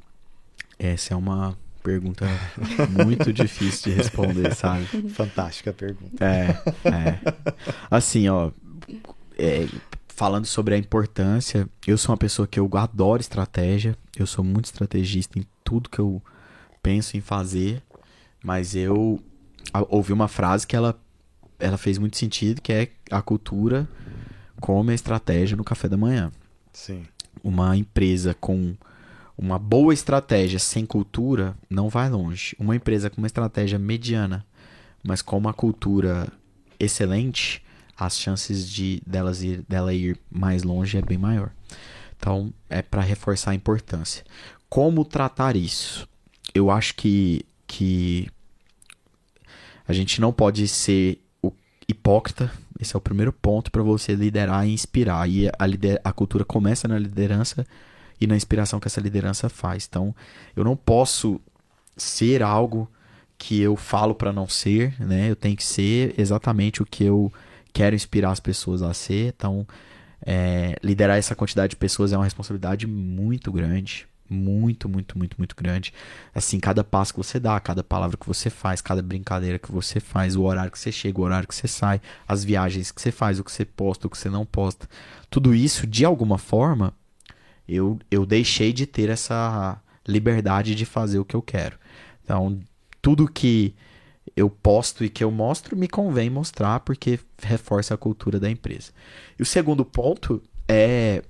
Essa é uma pergunta muito difícil de responder, sabe? Fantástica pergunta. É, é. Assim, ó, é, falando sobre a importância, eu sou uma pessoa que eu adoro estratégia, eu sou muito estrategista em tudo que eu penso em fazer, mas eu ouvi uma frase que ela, ela fez muito sentido, que é a cultura come a estratégia no café da manhã. Sim. Uma empresa com uma boa estratégia sem cultura não vai longe. Uma empresa com uma estratégia mediana, mas com uma cultura excelente, as chances de delas ir, dela ir mais longe é bem maior. Então, é para reforçar a importância. Como tratar isso? Eu acho que, que a gente não pode ser hipócrita. Esse é o primeiro ponto para você liderar e inspirar. E a, a cultura começa na liderança e na inspiração que essa liderança faz. Então, eu não posso ser algo que eu falo para não ser, né? Eu tenho que ser exatamente o que eu quero inspirar as pessoas a ser. Então, é, liderar essa quantidade de pessoas é uma responsabilidade muito grande. Muito, muito, muito, muito grande. Assim, cada passo que você dá, cada palavra que você faz, cada brincadeira que você faz, o horário que você chega, o horário que você sai, as viagens que você faz, o que você posta, o que você não posta. Tudo isso, de alguma forma, eu, eu deixei de ter essa liberdade de fazer o que eu quero. Então, tudo que eu posto e que eu mostro, me convém mostrar porque reforça a cultura da empresa. E o segundo ponto é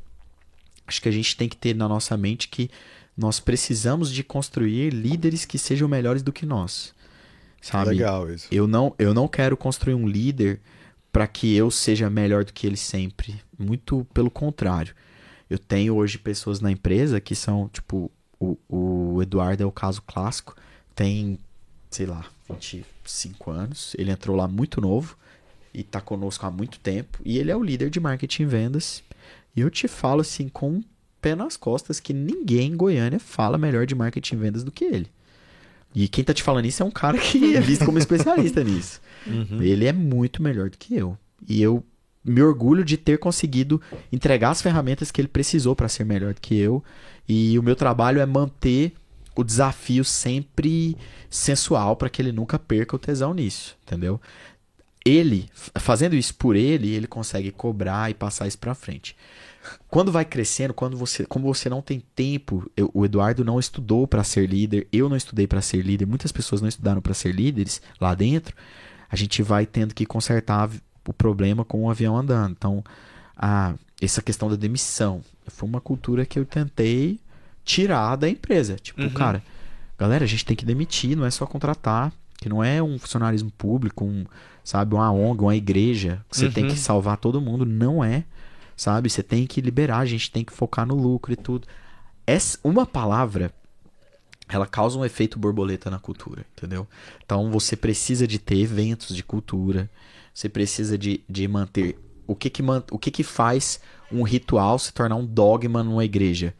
acho que a gente tem que ter na nossa mente que nós precisamos de construir líderes que sejam melhores do que nós. Sabe? Legal isso. Eu não eu não quero construir um líder para que eu seja melhor do que ele sempre, muito pelo contrário. Eu tenho hoje pessoas na empresa que são, tipo, o, o Eduardo é o caso clássico, tem, sei lá, 25 anos. Ele entrou lá muito novo e está conosco há muito tempo. E ele é o líder de marketing e vendas. E eu te falo assim, com um pé nas costas, que ninguém em Goiânia fala melhor de marketing e vendas do que ele. E quem tá te falando isso é um cara que é visto como especialista nisso. Uhum. Ele é muito melhor do que eu. E eu me orgulho de ter conseguido entregar as ferramentas que ele precisou para ser melhor do que eu. E o meu trabalho é manter o desafio sempre sensual para que ele nunca perca o tesão nisso, entendeu? Ele, fazendo isso por ele, ele consegue cobrar e passar isso para frente. Quando vai crescendo, quando você, como você não tem tempo, eu, o Eduardo não estudou para ser líder, eu não estudei para ser líder, muitas pessoas não estudaram para ser líderes lá dentro. A gente vai tendo que consertar o problema com o avião andando. Então, a, essa questão da demissão foi uma cultura que eu tentei tirar da empresa. Tipo, uhum. cara, galera, a gente tem que demitir, não é só contratar, que não é um funcionarismo público, um, sabe, uma ONG, uma igreja, que você uhum. tem que uhum. salvar todo mundo, não é, sabe? Você tem que liberar, a gente tem que focar no lucro e tudo. Essa, uma palavra ela causa um efeito borboleta na cultura, entendeu? Então você precisa de ter eventos de cultura, você precisa de, de manter o que que, man, o que que faz um ritual se tornar um dogma numa igreja?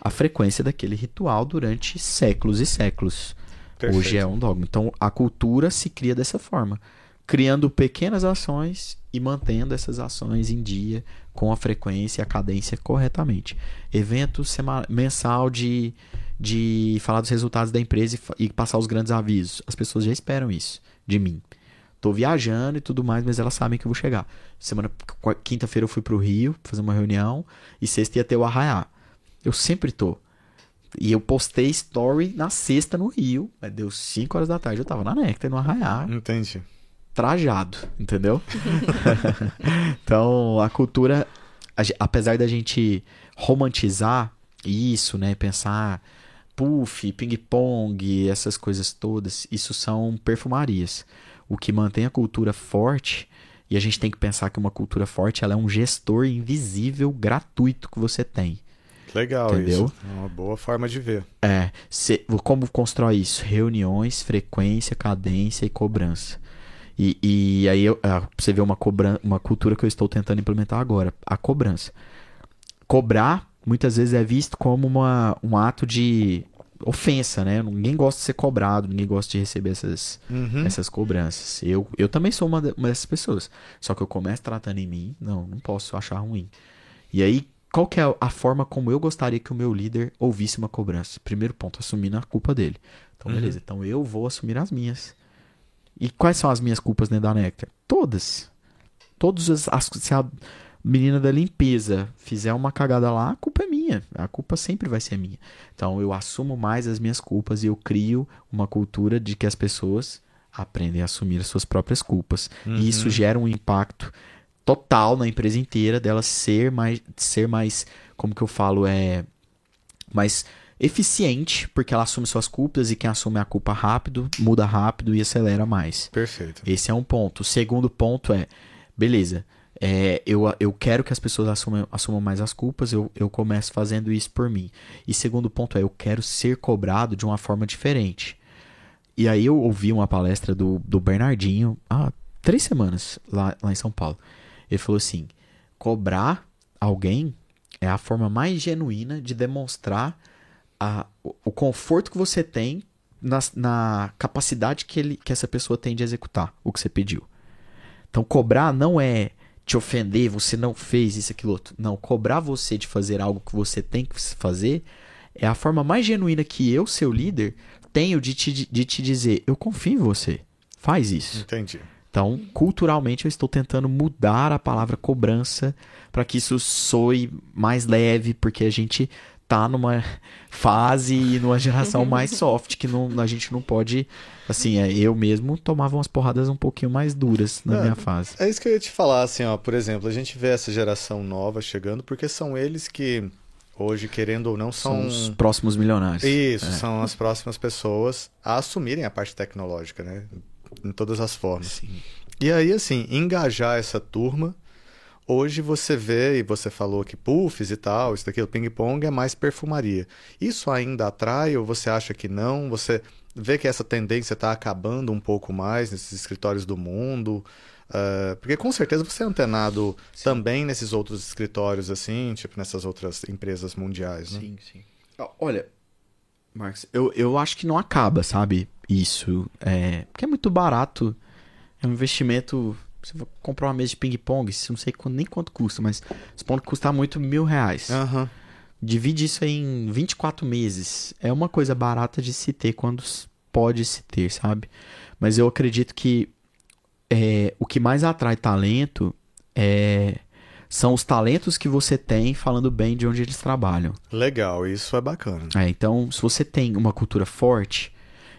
a frequência daquele ritual durante séculos e séculos. Perfeito. Hoje é um dogma. Então a cultura se cria dessa forma, criando pequenas ações e mantendo essas ações em dia com a frequência e a cadência corretamente. Evento mensal de, de falar dos resultados da empresa e, e passar os grandes avisos. As pessoas já esperam isso de mim. Tô viajando e tudo mais, mas elas sabem que eu vou chegar. Semana quinta-feira eu fui pro Rio fazer uma reunião e sexta ia ter o arraiar. Eu sempre tô. E eu postei story na sexta no Rio. Deu 5 horas da tarde, eu tava na Nectar, no Arraiar. Entendi. Trajado, entendeu? então, a cultura, apesar da gente romantizar isso, né? Pensar puff, ping-pong, essas coisas todas, isso são perfumarias. O que mantém a cultura forte, e a gente tem que pensar que uma cultura forte ela é um gestor invisível gratuito que você tem. Legal Entendeu? isso. É uma boa forma de ver. É. Cê, como constrói isso? Reuniões, frequência, cadência e cobrança. E, e aí eu, ah, você vê uma, cobran uma cultura que eu estou tentando implementar agora. A cobrança. Cobrar muitas vezes é visto como uma, um ato de ofensa, né? Ninguém gosta de ser cobrado, ninguém gosta de receber essas, Uhum. essas cobranças. Eu, eu também sou uma, de- uma dessas pessoas. Só que eu começo tratando em mim, não, não posso achar ruim. E aí, qual que é a forma como eu gostaria que o meu líder ouvisse uma cobrança? Primeiro ponto, assumindo a culpa dele. Então, Uhum. beleza. Então, eu vou assumir as minhas. E quais são as minhas culpas dentro da Nectar? Todas. Todas as, as- Se a menina da limpeza fizer uma cagada lá, a culpa é minha. A culpa sempre vai ser minha. Então, eu assumo mais as minhas culpas e eu crio uma cultura de que as pessoas aprendem a assumir as suas próprias culpas. E isso gera um impacto total na empresa inteira dela ser mais ser mais como que eu falo é mais eficiente porque ela assume suas culpas e quem assume a culpa rápido muda rápido e acelera mais Perfeito. esse é um ponto o segundo ponto é beleza é, eu, eu quero que as pessoas assumam, assumam mais as culpas, eu, eu começo fazendo isso por mim. E segundo ponto é, eu quero ser cobrado de uma forma diferente. E aí eu ouvi uma palestra do, do Bernardinho há três semanas lá, lá em São Paulo. Ele falou assim: cobrar alguém é a forma mais genuína de demonstrar a, o, o conforto que você tem na, na capacidade que, ele, que essa pessoa tem de executar o que você pediu. Então, cobrar não é te ofender, você não fez isso, aquilo outro. Não, cobrar você de fazer algo que você tem que fazer é a forma mais genuína que eu, seu líder, tenho de te, de te dizer: eu confio em você, faz isso. Entendi. Então, culturalmente, eu estou tentando mudar a palavra cobrança para que isso soe mais leve, porque a gente tá numa fase e numa geração mais soft, que não, a gente não pode. Assim, é, eu mesmo tomava umas porradas um pouquinho mais duras na É, minha fase. É isso que eu ia te falar, assim, ó, por exemplo, a gente vê essa geração nova chegando, porque são eles que, hoje, querendo ou não, São são. os próximos milionários. Isso, são as próximas pessoas a assumirem a parte tecnológica, né? Em todas as formas. Sim. E aí, assim, engajar essa turma. Hoje você vê, e você falou que puffs e tal, isso daqui, o ping-pong é mais perfumaria. Isso ainda atrai ou você acha que não? Você vê que essa tendência está acabando um pouco mais nesses escritórios do mundo? Ah, porque com certeza você é antenado também nesses outros escritórios, assim, tipo nessas outras empresas mundiais, né? Sim, sim. Olha, Marcos, eu, eu acho que não acaba, sabe? Isso. É, porque é muito barato. É um investimento. Você vai comprar uma mesa de ping-pong, não sei nem quanto custa, mas supondo que custa muito mil reais. Aham. Divide isso em 24 meses. É uma coisa barata de se ter quando pode se ter, sabe? Mas eu acredito que é, o que mais atrai talento é, são os talentos que você tem falando bem de onde eles trabalham. Legal, isso é bacana. É, então, se você tem uma cultura forte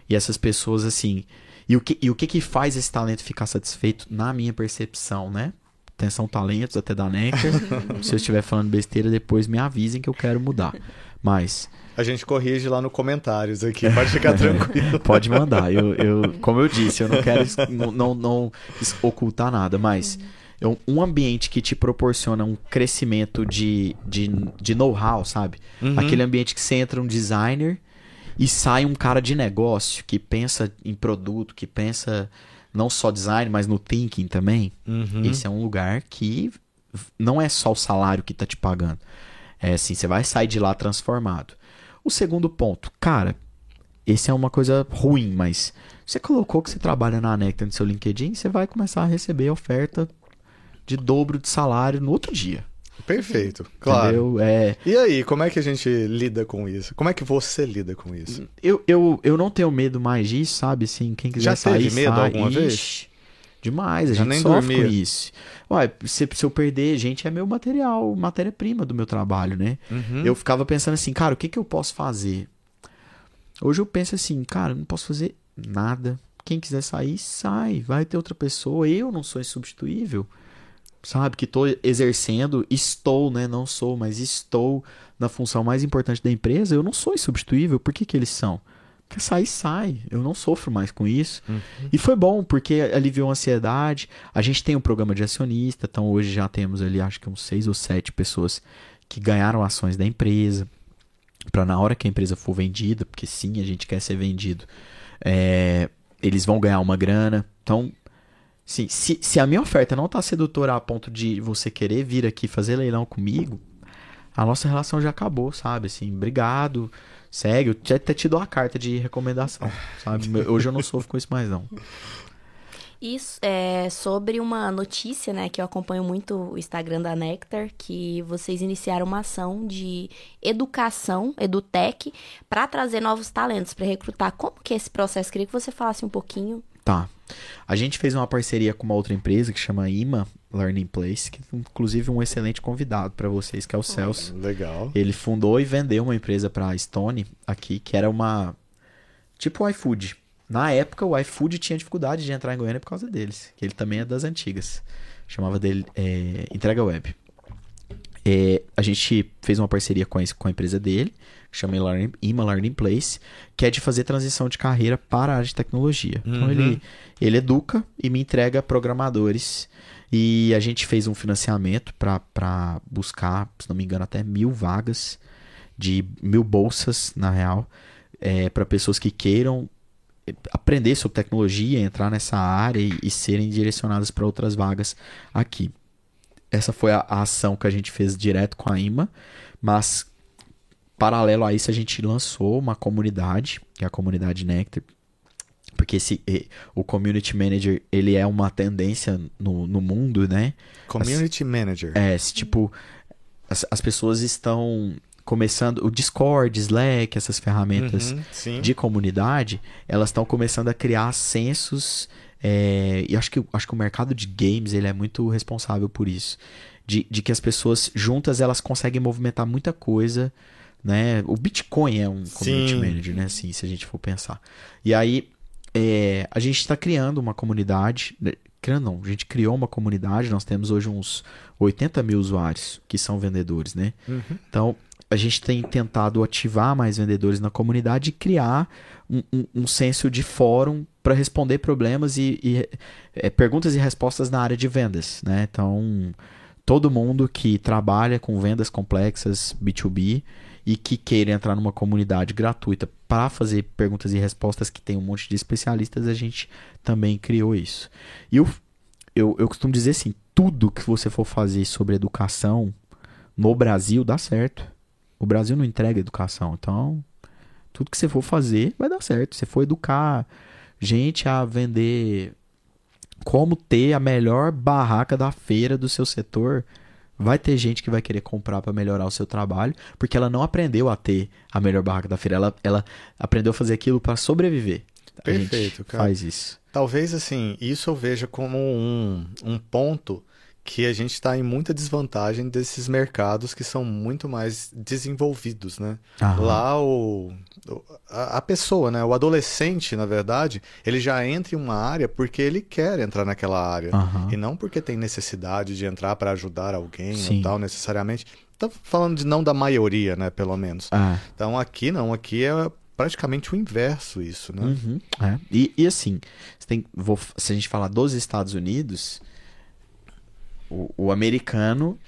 e essas pessoas assim. E o que, e o que, que faz esse talento ficar satisfeito, na minha percepção, né? Atenção, talentos, até da Nectar. se eu estiver falando besteira, depois me avisem que eu quero mudar. Mas A gente corrige lá no comentários aqui, pode ficar tranquilo. pode mandar. Eu, eu, como eu disse, eu não quero es- não, não, não es- ocultar nada, mas é um- um ambiente que te proporciona um crescimento de, de, de know-how, sabe? Uhum. Aquele ambiente que você entra um designer e sai um cara de negócio que pensa em produto, que pensa não só design, mas no thinking também. Uhum. Esse é um lugar que não é só o salário que tá te pagando. É assim, você vai sair de lá transformado. O segundo ponto, cara, esse é uma coisa ruim, mas você colocou que você trabalha na Nectar no seu LinkedIn, você vai começar a receber oferta de dobro de salário no outro dia. Perfeito, claro. Entendeu? É, E aí, como é que a gente lida com isso? Como é que você lida com isso? eu, eu, eu não tenho medo mais disso, sabe? Assim, quem quiser Já sair, teve medo sai. alguma vez? Ixi, Demais, a gente nem sofre dormia. com isso. Ué, se, se eu perder, gente, é meu material, matéria-prima do meu trabalho, né? Uhum. Eu ficava pensando assim, cara, o que, que eu posso fazer? Hoje eu penso assim, cara, não posso fazer nada. Quem quiser sair, sai. Vai ter outra pessoa. Eu não sou insubstituível. Sabe? Que estou exercendo, estou, né? Não sou, mas estou na função mais importante da empresa. Eu não sou insubstituível. Por que, que eles são? Quer sair, sai. Eu não sofro mais com isso. E foi bom, porque aliviou a ansiedade. A gente tem um programa de acionista, então hoje já temos ali, acho que uns seis ou sete pessoas que ganharam ações da empresa. Para na hora que a empresa for vendida, porque sim, a gente quer ser vendido, é, eles vão ganhar uma grana. Então, sim, se, se a minha oferta não tá sedutora a ponto de você querer vir aqui fazer leilão comigo, a nossa relação já acabou, sabe? Assim, obrigado, segue. Eu até te dou a carta de recomendação, sabe? Hoje eu não sofro com isso mais, não. Isso é sobre uma notícia, né, que eu acompanho muito o Instagram da Nectar, que vocês iniciaram uma ação de educação, edutech, para trazer novos talentos, para recrutar. Como que é esse processo? Queria que você falasse um pouquinho. Tá. A gente fez uma parceria com uma outra empresa que chama IMA Learning Place, que é inclusive um excelente convidado para vocês, que é o Celso. Legal. Ele fundou e vendeu uma empresa para Stone aqui, que era uma tipo o iFood. Na época, o iFood tinha dificuldade de entrar em Goiânia por causa deles, que ele também é das antigas. Chamava dele é, Entrega Web. É, a gente fez uma parceria com a, com a empresa dele, chama Ima Learning Place, que é de fazer transição de carreira para a área de tecnologia. Então, Uhum. ele, ele educa e me entrega programadores. E a gente fez um financiamento para buscar, se não me engano, até mil vagas, de mil bolsas, na real, para pessoas que queiram aprender sobre tecnologia, entrar nessa área e, e serem direcionadas para outras vagas aqui. Essa foi a, a ação que a gente fez direto com a IMA, mas paralelo a isso a gente lançou uma comunidade, que é a comunidade Nectar, porque esse, o community manager ele é uma tendência no, no mundo, né? Community Manager. É, tipo, as, as pessoas estão começando, o Discord, Slack, essas ferramentas Uhum, de comunidade, elas estão começando a criar censos. é, e acho que, acho que o mercado de games ele é muito responsável por isso. De, de que as pessoas juntas elas conseguem movimentar muita coisa. Né? O Bitcoin é um community Sim. manager, né? Assim, se a gente for pensar. E aí, é, a gente está criando uma comunidade. né, Criando não, a gente criou uma comunidade. Nós temos hoje uns 80 mil usuários que são vendedores, né? Uhum. Então, a gente tem tentado ativar mais vendedores na comunidade e criar um, um, um senso de fórum para responder problemas e, e, é, perguntas e respostas na área de vendas, né? Então, todo mundo que trabalha com vendas complexas B2B e que queira entrar numa comunidade gratuita para fazer perguntas e respostas que tem um monte de especialistas, a gente também criou isso. E eu, eu, eu costumo dizer assim, tudo que você for fazer sobre educação no Brasil dá certo. O Brasil não entrega educação, então tudo que você for fazer vai dar certo. Se for educar gente a vender como ter a melhor barraca da feira do seu setor, vai ter gente que vai querer comprar para melhorar o seu trabalho, porque ela não aprendeu a ter a melhor barraca da feira, ela, ela aprendeu a fazer aquilo para sobreviver. A Perfeito, cara. Faz isso. Talvez, assim, isso eu veja como um, um ponto que a gente está em muita desvantagem desses mercados que são muito mais desenvolvidos, né? Aham. Lá o, a, a pessoa, né? O adolescente, na verdade, ele já entra em uma área porque ele quer entrar naquela área. Aham. E não porque tem necessidade de entrar para ajudar alguém Sim. ou tal, necessariamente. Tá falando de não da maioria, né? Pelo menos. Ah, Então aqui não, aqui é praticamente o inverso isso, né? Uhum, é. E, e assim, tem, vou, se a gente falar dos Estados Unidos, o, o americano,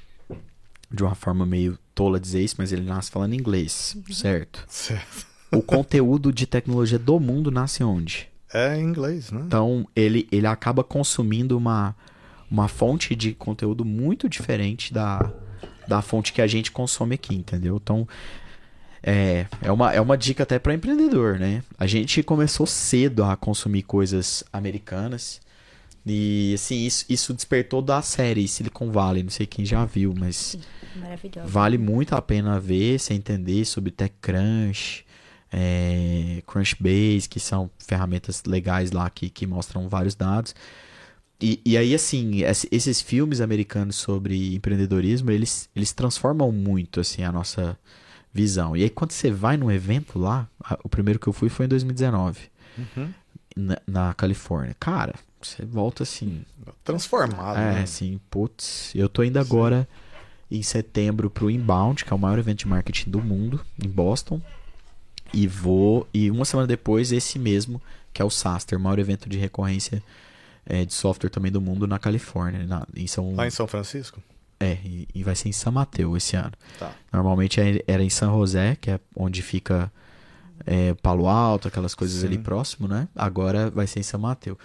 de uma forma meio tola dizer isso, mas ele nasce falando inglês, certo? Certo. O conteúdo de tecnologia do mundo nasce onde? É em inglês, né? Então, ele, ele acaba consumindo uma, uma fonte de conteúdo muito diferente da, da fonte que a gente consome aqui, entendeu? Então, é, é, uma, é uma dica até para empreendedor, né? A gente começou cedo a consumir coisas americanas. E, assim, isso, isso despertou da série Silicon Valley. Não sei quem já viu, mas Maravilhoso. vale muito a pena ver, você entender sobre TechCrunch, é, Crunchbase, que são ferramentas legais lá que, que mostram vários dados. E, e aí, assim, esse- esses filmes americanos sobre empreendedorismo, eles, eles transformam muito, assim, a nossa visão. E aí, quando você vai num evento lá, o primeiro que eu fui foi em 2019, Uhum. Na, na Califórnia. Cara, você volta assim, Transformado, é, né? assim, putz. Eu tô indo agora em setembro pro Inbound, que é o maior evento de marketing do mundo, em Boston. E vou. E uma semana depois, esse mesmo, que é o SaaSter, o maior evento de recorrência é, de software também do mundo na Califórnia. Na, em São, Lá em São Francisco? É, e, e vai ser em São Mateus esse ano. Tá. Normalmente é- era em San José, que é onde fica é, Palo Alto, aquelas coisas Sim. ali próximo, né? Agora vai ser em São Mateus.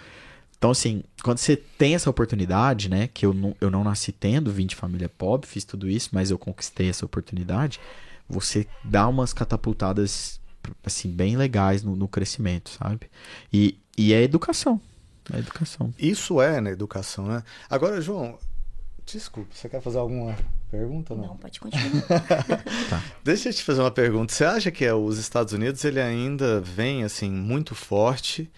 Então, assim, quando você tem essa oportunidade, né? Que eu não, eu não nasci tendo, vim de família pobre, fiz tudo isso, mas eu conquistei essa oportunidade. Você dá umas catapultadas, assim, bem legais no, no crescimento, sabe? E, e é educação. É educação. Isso é na educação, né? Agora, João, desculpa, você quer fazer alguma pergunta? Não, Não, pode continuar. Deixa eu te fazer uma pergunta. Você acha que é, os Estados Unidos ele ainda vem assim muito forte?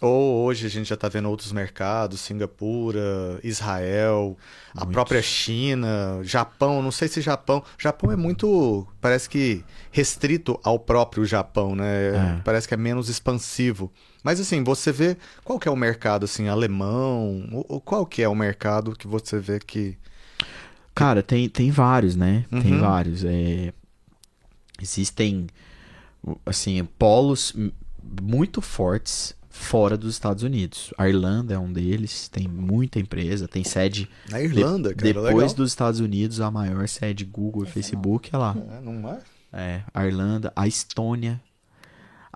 Ou hoje a gente já está vendo outros mercados, Singapura, Israel, a própria China, Japão. Não sei se Japão. Japão é muito, parece que restrito ao próprio Japão, né? É. Parece que é menos expansivo. Mas assim, você vê qual que é o mercado assim alemão? Ou- ou Qual que é o mercado que você vê que Cara, tem, tem vários, né? Tem Uhum. vários. É... Existem, assim, polos muito fortes fora dos Estados Unidos. A Irlanda é um deles, tem muita empresa, tem sede na de- Irlanda, cara, depois legal. dos Estados Unidos, a maior sede Google e Facebook é lá. É, não é? É, a Irlanda, a Estônia.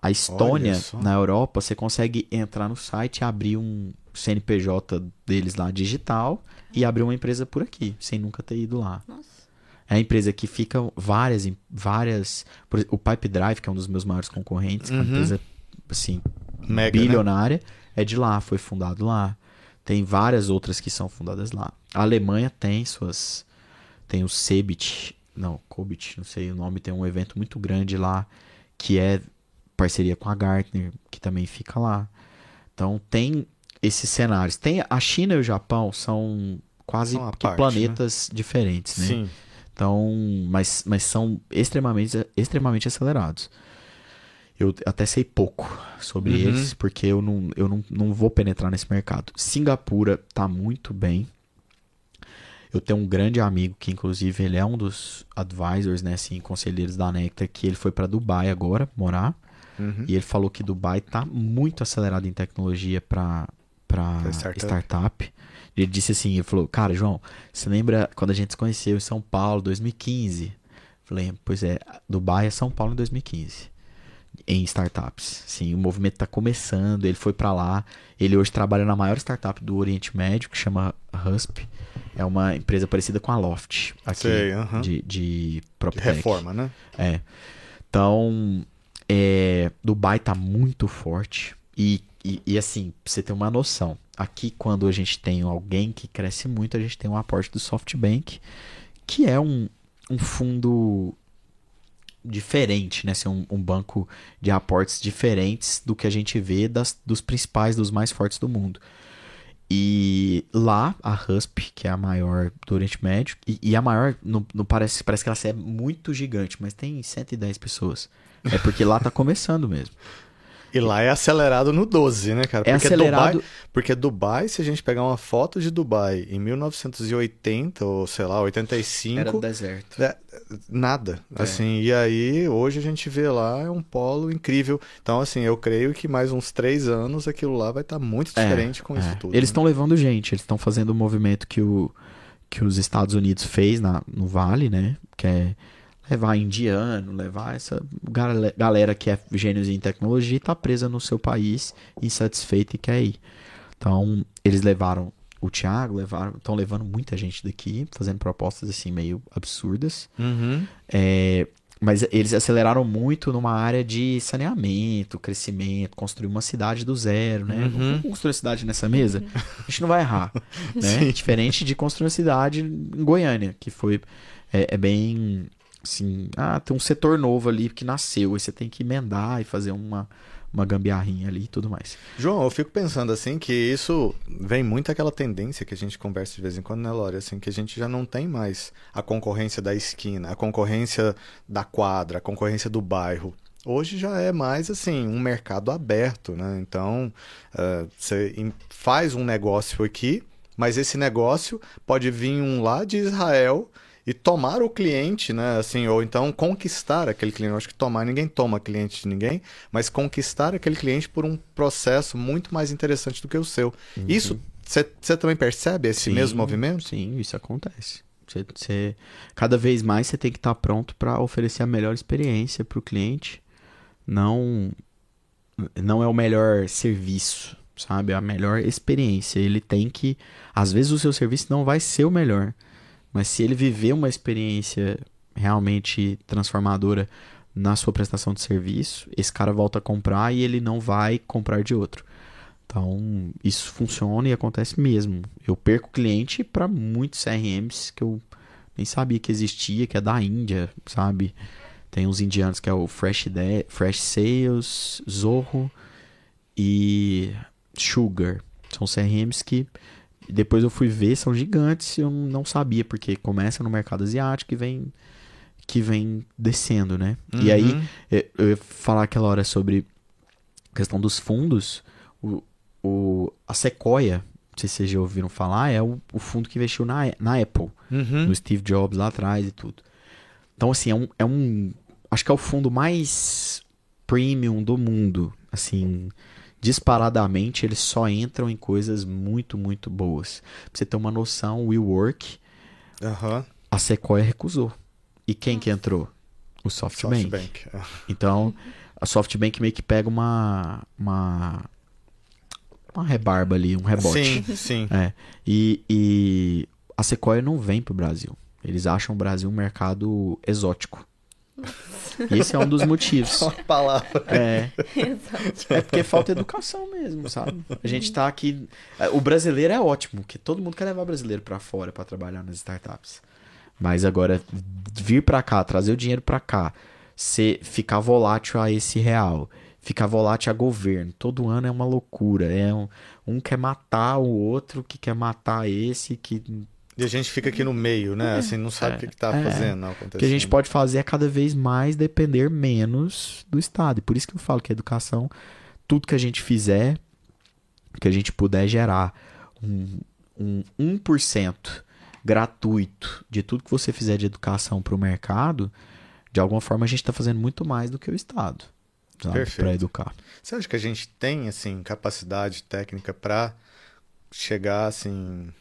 A Estônia, na Europa, você consegue entrar no site e abrir um CNPJ deles lá digital e abrir uma empresa por aqui, sem nunca ter ido lá. Nossa. É a empresa que fica várias, em- várias, exemplo, o Pipe Drive, que é um dos meus maiores concorrentes, que é uma Uhum. empresa assim Mega, né? bilionária, é de lá, foi fundado lá. Tem várias outras que são fundadas lá. A Alemanha tem suas tem o Cebit, não, Cobit, não sei o nome, tem um evento muito grande lá que é parceria com a Gartner, que também fica lá. Então tem esses cenários. Tem a China e o Japão são quase São que parte, planetas diferentes, né? Sim. Então, mas, mas são extremamente, extremamente acelerados. Eu até sei pouco sobre Uhum. eles, porque eu, não, eu não, não vou penetrar nesse mercado. Singapura tá muito bem. Eu tenho um grande amigo que, inclusive, ele é um dos advisors, né, assim, conselheiros da Nectar, que ele foi para Dubai agora morar. Uhum. E ele falou que Dubai tá muito acelerado em tecnologia para para Pra startup. startup. Ele disse assim, ele falou, cara, João, você lembra quando a gente se conheceu em São Paulo, 2015? Falei, pois é, Dubai é São Paulo em 2015. Em startups. Sim, o movimento tá começando, ele foi para lá. Ele hoje trabalha na maior startup do Oriente Médio, que chama Husp. É uma empresa parecida com a Loft, aqui Sei, aham. de, de De PropTech. reforma, né? É. Então, é, Dubai tá muito forte. E, e, e, assim, pra você ter uma noção, aqui quando a gente tem alguém que cresce muito, a gente tem um aporte do SoftBank, que é um, um fundo diferente, né? Ser um, um banco de aportes diferentes do que a gente vê das, dos principais, dos mais fortes do mundo. E lá, a HUSP, que é a maior do Oriente Médio, e, e a maior, não, não parece, parece que ela é muito gigante, mas tem 110 pessoas. É porque lá tá começando mesmo. E lá é acelerado no 12, né, cara? É Porque acelerado. Dubai, porque Dubai, se a gente pegar uma foto de Dubai em 1980, ou sei lá, 85, Era do deserto. é, nada. É. Assim, e aí, hoje a gente vê lá, é um polo incrível. Então, assim, eu creio que mais uns três anos aquilo lá vai estar muito É, diferente com isso é. tudo. Eles né? estão levando gente, eles estão fazendo o movimento que, o, que os Estados Unidos fez na, no Vale, né? Que é levar indiano, levar essa gale- galera que é gênios em tecnologia e tá presa no seu país, insatisfeita e quer ir. Então, eles levaram o Thiago, levaram, estão levando muita gente daqui, fazendo propostas assim meio absurdas. Uhum. É, mas eles aceleraram muito numa área de saneamento, crescimento, construir uma cidade do zero, né? Uhum. Vamos construir uma cidade nessa mesa? A gente não vai errar, né? Sim. Diferente de construir uma cidade em Goiânia, que foi é, é bem assim, ah, tem um setor novo ali que nasceu, aí você tem que emendar e fazer uma uma gambiarrinha ali e tudo mais. João, eu fico pensando assim que isso vem muito aquela tendência que a gente conversa de vez em quando, né, Lore? Assim, que a gente já não tem mais a concorrência da esquina, a concorrência da quadra, a concorrência do bairro. Hoje já é mais assim, um mercado aberto, né? Então, eh, você faz um negócio aqui, mas esse negócio pode vir um lá de Israel e tomar o cliente, né? Assim, ou então conquistar aquele cliente. Eu acho que tomar, ninguém toma cliente de ninguém, mas conquistar aquele cliente por um processo muito mais interessante do que o seu. Isso, você também percebe esse Sim, mesmo movimento? Sim, isso acontece. Você, você- cada vez mais você tem que estar pronto para oferecer a melhor experiência para o cliente. Não, não é o melhor serviço, sabe? A melhor experiência. Ele tem que. Às vezes o seu serviço não vai ser o melhor, mas se ele viver uma experiência realmente transformadora na sua prestação de serviço, esse cara volta a comprar e ele não vai comprar de outro. Então, isso funciona e acontece mesmo. Eu perco cliente para muitos CRMs que eu nem sabia que existia, que é da Índia, sabe? Tem uns indianos que é o Fresh, De Fresh Sales, Zorro e Sugar. São CRMs que depois eu fui ver, são gigantes, eu não sabia, porque começa no mercado asiático e vem que vem descendo, né? Uhum. E aí, eu ia falar aquela hora sobre a questão dos fundos. O, o, a Sequoia, não sei se vocês já ouviram falar, é o, o fundo que investiu na, na Apple, uhum. no Steve Jobs lá atrás e tudo. Então, assim, é um, é um. Acho que é o fundo mais premium do mundo. Assim, disparadamente, eles só entram em coisas muito, muito boas. Pra você ter uma noção, o WeWork, uhum. a Sequoia recusou. E quem que entrou? O SoftBank. SoftBank. É. Então, a SoftBank meio que pega uma, uma uma rebarba ali, um rebote. Sim, sim. É. E, e a Sequoia não vem pro Brasil. Eles acham o Brasil um mercado exótico. Esse é um dos motivos. Uma palavra. É. é porque falta educação mesmo, sabe? A gente tá aqui. É, o brasileiro é ótimo, porque todo mundo quer levar brasileiro para fora para trabalhar nas startups. Mas agora, vir para cá, trazer o dinheiro para cá, ser, ficar volátil a esse real ficar volátil a governo. Todo ano é uma loucura. É um, um quer matar o outro, que quer matar esse, que. E a gente fica aqui no meio, né? É, assim, não sabe é, o que, está é, fazendo. O que a gente pode fazer é cada vez mais depender menos do Estado. E por isso que eu falo que a educação, tudo que a gente fizer, que a gente puder gerar um, um 1% gratuito de tudo que você fizer de educação para o mercado, de alguma forma a gente está fazendo muito mais do que o Estado para educar. Você acha que a gente tem assim capacidade técnica para chegar assim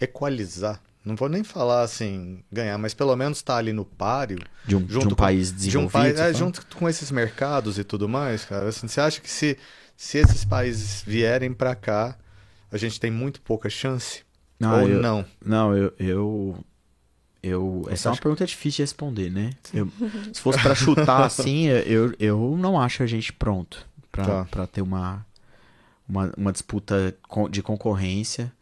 equalizar? Não vou nem falar assim ganhar, mas pelo menos estar tá ali no páreo de um, junto de um com, país desenvolvido, de um país, é, junto com esses mercados e tudo mais, cara. Assim, você acha que se se esses países vierem para cá, a gente tem muito pouca chance? Ah, ou eu, não? Não, eu, eu eu, essa é uma pergunta difícil de responder, né? Eu, se fosse para chutar assim, eu, eu não acho a gente pronto para tá. ter uma, uma, uma, disputa de concorrência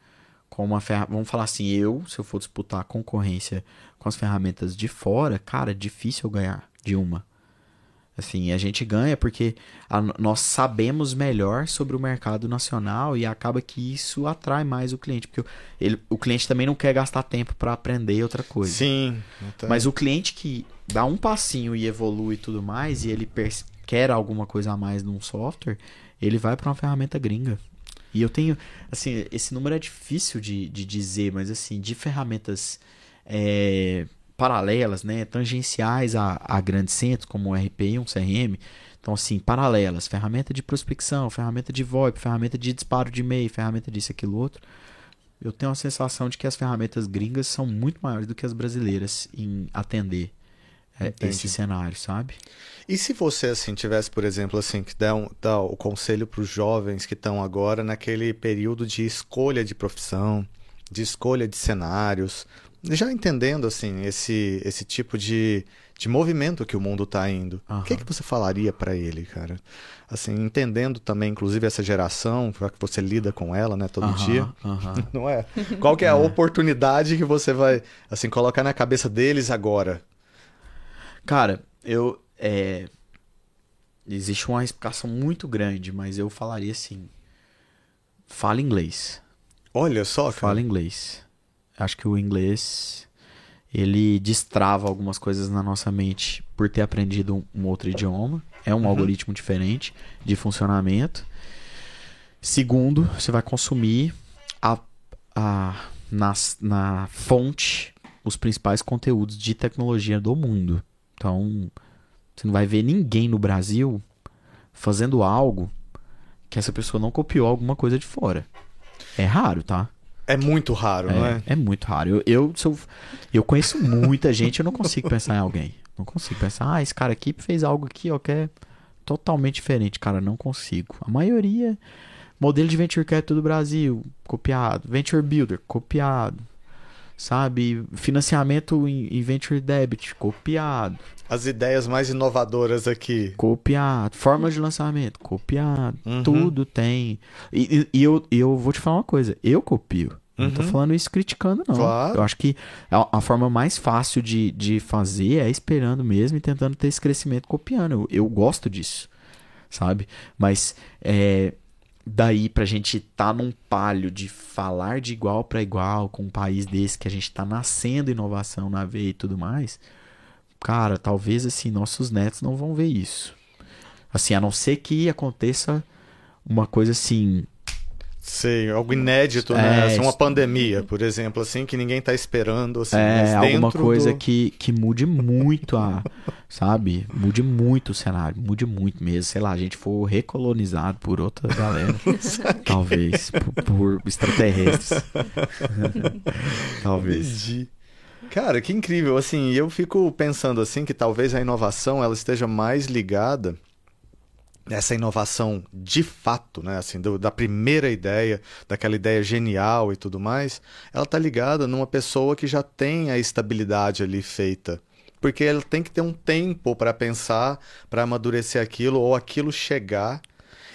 com uma ferramenta. Vamos falar assim, eu, se eu for disputar concorrência com as ferramentas de fora, cara, é difícil ganhar de uma. Assim, a gente ganha porque a, nós sabemos melhor sobre o mercado nacional e acaba que isso atrai mais o cliente. Porque ele, o cliente também não quer gastar tempo para aprender outra coisa. Sim. Mas o cliente que dá um passinho e evolui e tudo mais, e ele quer alguma coisa a mais num software, ele vai para uma ferramenta gringa. E eu tenho, assim, esse número é difícil de, de dizer, mas assim, de ferramentas. É, paralelas, né, tangenciais a, a grandes centros, como o RP e um CRM. Então, assim, paralelas, ferramenta de prospecção, ferramenta de VoIP, ferramenta de disparo de e-mail, ferramenta disso, aquilo, outro. Eu tenho a sensação de que as ferramentas gringas são muito maiores do que as brasileiras em atender é, esse cenário, sabe? E se você, assim, tivesse, por exemplo, assim, que dá, um, dá o conselho para os jovens que estão agora naquele período de escolha de profissão, de escolha de cenários, já entendendo assim esse esse tipo de, de movimento que o mundo está indo, o que, que você falaria para ele, cara? Assim, entendendo também, inclusive essa geração, já que você lida com ela, né, todo dia, não é? Qual que é a é. oportunidade que você vai assim colocar na cabeça deles agora? Cara, eu é... existe uma explicação muito grande, mas eu falaria assim: fala inglês. Olha só, cara. Fala inglês acho que o inglês ele destrava algumas coisas na nossa mente por ter aprendido um, outro idioma. É um uhum. algoritmo diferente de funcionamento. Segundo, você vai consumir a, a, na, na fonte os principais conteúdos de tecnologia do mundo. Então, você não vai ver ninguém no Brasil fazendo algo que essa pessoa não copiou alguma coisa de fora. É raro, tá? É muito raro, é, não é? É muito raro. Eu, eu, eu, eu conheço muita gente, eu não consigo pensar em alguém. Não consigo pensar, ah, esse cara aqui fez algo aqui, ó, que é totalmente diferente. Cara, não consigo. A maioria, modelo de Venture Capital do Brasil, copiado. Venture Builder, copiado. Sabe? Financiamento em, Venture Debit, copiado. As ideias mais inovadoras aqui. Copiado. Forma de lançamento, copiado. Uhum. Tudo tem. E, e- e eu, eu vou te falar uma coisa. Eu copio. Não tô Uhum. falando isso criticando, não. Claro. Eu acho que a, a forma mais fácil de, de fazer é esperando mesmo e tentando ter esse crescimento copiando. Eu, eu gosto disso, sabe? Mas é, daí pra gente tá num palio de falar de igual para igual com um país desse que a gente tá nascendo inovação na veia e tudo mais, cara, talvez assim, nossos netos não vão ver isso. Assim, a não ser que aconteça uma coisa assim, Sei, algo inédito, né? É, Assim, uma pandemia, por exemplo, assim, que ninguém tá esperando, assim, É, alguma coisa do- que, que mude muito a. sabe? Mude muito o cenário. Mude muito mesmo. Sei lá, a gente for recolonizado por outra galera. talvez. Por, por extraterrestres. talvez. Entendi. Cara, que incrível, assim, eu fico pensando assim que talvez a inovação ela esteja mais ligada essa inovação de fato, né, assim, do- da primeira ideia, daquela ideia genial e tudo mais, ela tá ligada numa pessoa que já tem a estabilidade ali feita. Porque ela tem que ter um tempo para pensar, para amadurecer aquilo ou aquilo chegar.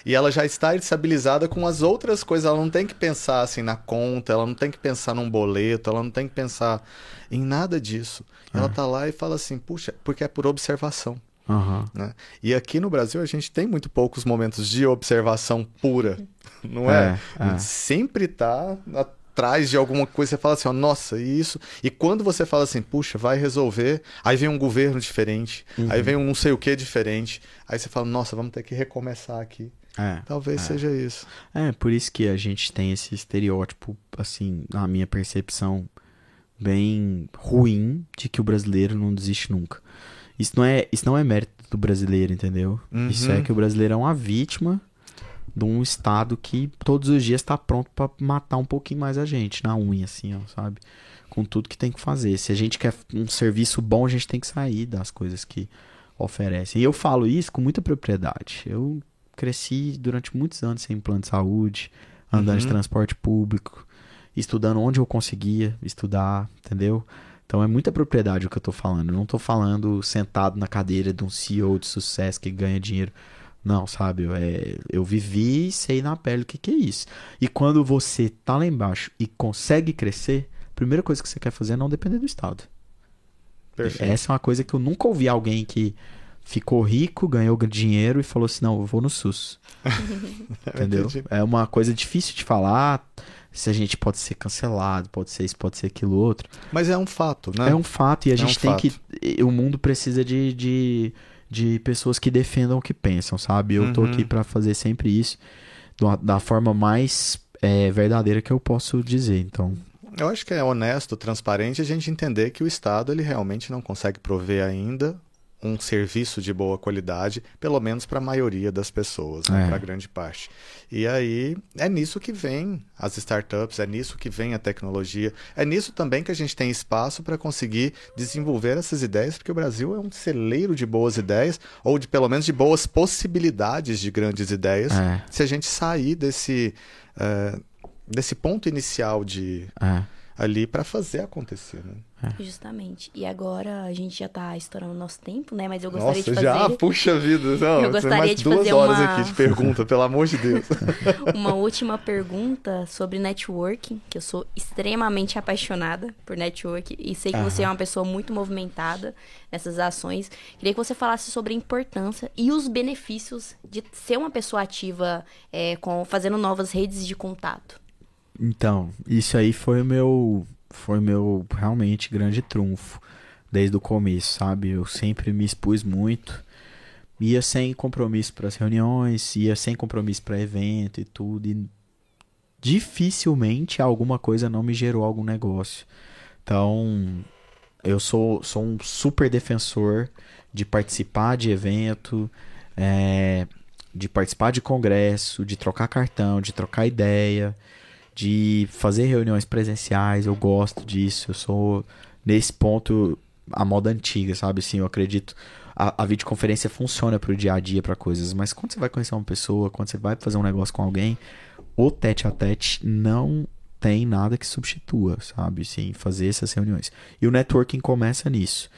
E ela já está estabilizada com as outras coisas. Ela não tem que pensar assim na conta, ela não tem que pensar num boleto, ela não tem que pensar em nada disso. Ela tá lá e fala assim, puxa, porque é por observação. Aham. Né? E aqui no Brasil a gente tem muito poucos momentos de observação pura, não é? É, A é. gente sempre tá atrás de alguma coisa, você fala assim, ó, nossa, e isso. E quando você fala assim, puxa, vai resolver, aí vem um governo diferente, aí Uhum. vem um não sei o que diferente, aí você fala, nossa, vamos ter que recomeçar aqui. É. Talvez seja isso. É, por isso que a gente tem esse estereótipo, assim, na minha percepção, bem ruim de que o brasileiro não desiste nunca. Isso não é, isso não é mérito do brasileiro, entendeu? Uhum. Isso é que o brasileiro é uma vítima de um estado que todos os dias está pronto pra matar um pouquinho mais a gente, na unha, assim, ó, sabe? Com tudo que tem que fazer. Se a gente quer um serviço bom, a gente tem que sair das coisas que oferecem. E eu falo isso com muita propriedade. Eu cresci durante muitos anos sem plano de saúde, andando de Uhum. transporte público, estudando onde eu conseguia estudar, entendeu? Então é muita propriedade o que eu tô falando. Eu não tô falando sentado na cadeira de um CEO de sucesso que ganha dinheiro. Não, sabe? Eu, é, eu vivi e sei na pele o que, que é isso. E quando você tá lá embaixo e consegue crescer, a primeira coisa que você quer fazer é não depender do Estado. Perfeito. Essa é uma coisa que eu nunca ouvi alguém que ficou rico, ganhou dinheiro e falou assim: não, eu vou no SUS. Entendeu? Entendi. É uma coisa difícil de falar. Se a gente pode ser cancelado, pode ser isso, pode ser aquilo outro. Mas é um fato, né? É um fato e a É gente um tem fato. que. O mundo precisa de, de, de pessoas que defendam o que pensam, sabe? Eu tô Uhum. aqui pra fazer sempre isso da, da forma mais é, verdadeira que eu posso dizer. Então, Eu acho que é honesto, transparente a gente entender que o Estado ele realmente não consegue prover ainda um serviço de boa qualidade, pelo menos para a maioria das pessoas, né? É. para grande parte. E aí é nisso que vem as startups, é nisso que vem a tecnologia, é nisso também que a gente tem espaço para conseguir desenvolver essas ideias, porque o Brasil é um celeiro de boas ideias, ou de pelo menos de boas possibilidades de grandes ideias, é, se a gente sair desse, eh, desse ponto inicial de é. Ali para fazer acontecer, né? Justamente. E agora a gente já tá estourando o nosso tempo, né? Mas eu gostaria Nossa, de fazer já? Puxa vida. Não, Eu gostaria mais de duas fazer horas uma- aqui de pergunta, pelo amor de Deus. uma última pergunta sobre networking, que eu sou extremamente apaixonada por networking e sei que você é uma pessoa muito movimentada nessas ações. Queria que você falasse sobre a importância e os benefícios de ser uma pessoa ativa é, com fazendo novas redes de contato. Então, isso aí foi o meu foi meu realmente grande trunfo desde o começo, sabe? Eu sempre me expus muito. Ia sem compromisso para as reuniões, ia sem compromisso para evento e tudo e dificilmente alguma coisa não me gerou algum negócio. Então, eu sou, sou um super defensor de participar de evento, é, de participar de congresso, de trocar cartão, de trocar ideia, de fazer reuniões presenciais. Eu gosto disso. Eu sou, nesse ponto, a moda antiga, sabe? Assim, eu acredito. a, a videoconferência funciona pro dia a dia, para coisas, mas quando você vai conhecer uma pessoa, quando você vai fazer um negócio com alguém, o tete a tete não tem nada que substitua, sabe? Sim, fazer essas reuniões. E o networking começa nisso.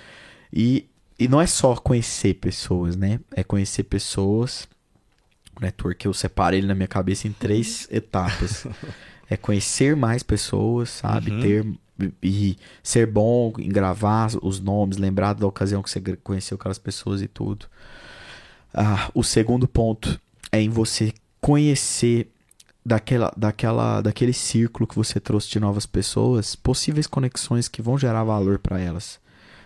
E, e não é só conhecer pessoas, né? É conhecer pessoas. O network eu separo ele na minha cabeça em três etapas. É conhecer mais pessoas, sabe? Uhum. Ter e ser bom em gravar os nomes, lembrar da ocasião que você conheceu aquelas pessoas e tudo. Ah, o segundo ponto é em você conhecer daquela, daquela, daquele círculo que você trouxe de novas pessoas, possíveis conexões que vão gerar valor para elas.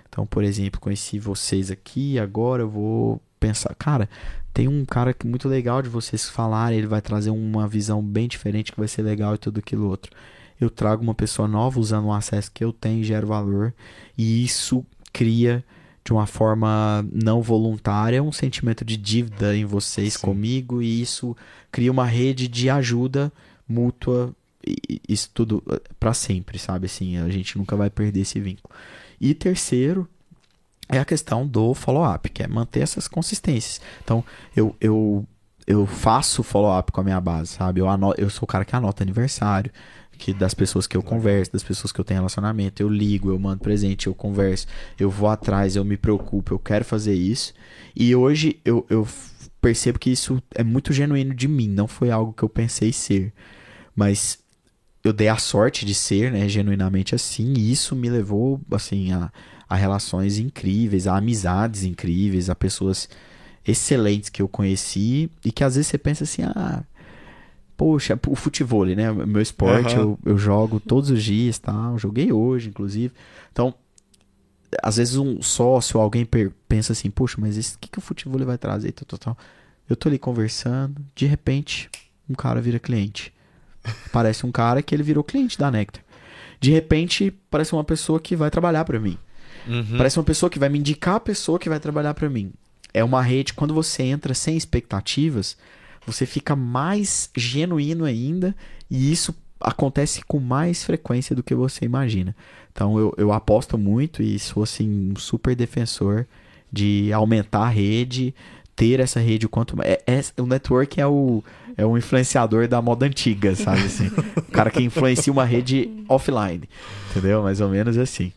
Então, por exemplo, conheci vocês aqui, agora eu vou pensar, cara, tem um cara muito legal de vocês falarem, ele vai trazer uma visão bem diferente que vai ser legal e tudo aquilo outro eu trago uma pessoa nova usando o acesso que eu tenho e gero valor. E isso cria, de uma forma não voluntária, um sentimento de dívida em vocês Sim. comigo. E isso cria uma rede de ajuda mútua. Isso tudo eh, para sempre, sabe? Assim, a gente nunca vai perder esse vínculo. E terceiro, é a questão do follow-up, que é manter essas consistências. Então, eu, eu, eu faço follow-up com a minha base, sabe? Eu, anoto, eu sou o cara que anota aniversário, que das pessoas que eu converso, das pessoas que eu tenho relacionamento, eu ligo, eu mando presente, eu converso, eu vou atrás, eu me preocupo, eu quero fazer isso. E hoje eu, eu percebo que isso é muito genuíno de mim, não foi algo que eu pensei ser. Mas eu dei a sorte de ser, né, genuinamente assim, e isso me levou, assim, a, a relações incríveis, a amizades incríveis, a pessoas excelentes que eu conheci e que às vezes você pensa assim, ah, poxa, o futebol, né? Meu esporte, uhum. eu, eu jogo todos os dias, tá? joguei hoje, inclusive. Então, às vezes um sócio, alguém pensa assim, poxa, mas o que, que o futebol vai trazer? Tal, tal, tal. Eu tô ali conversando, de repente, um cara vira cliente. Parece um cara que ele virou cliente da Nectar. De repente, parece uma pessoa que vai trabalhar para mim. Uhum. Parece uma pessoa que vai me indicar a pessoa que vai trabalhar para mim. É uma rede, quando você entra sem expectativas, você fica mais genuíno ainda e isso acontece com mais frequência do que você imagina. Então eu, eu aposto muito e sou assim um super defensor de aumentar a rede, ter essa rede o quanto é, é, o network é o é o influenciador da moda antiga, sabe assim? o cara que influencia uma rede offline, entendeu? Mais ou menos assim.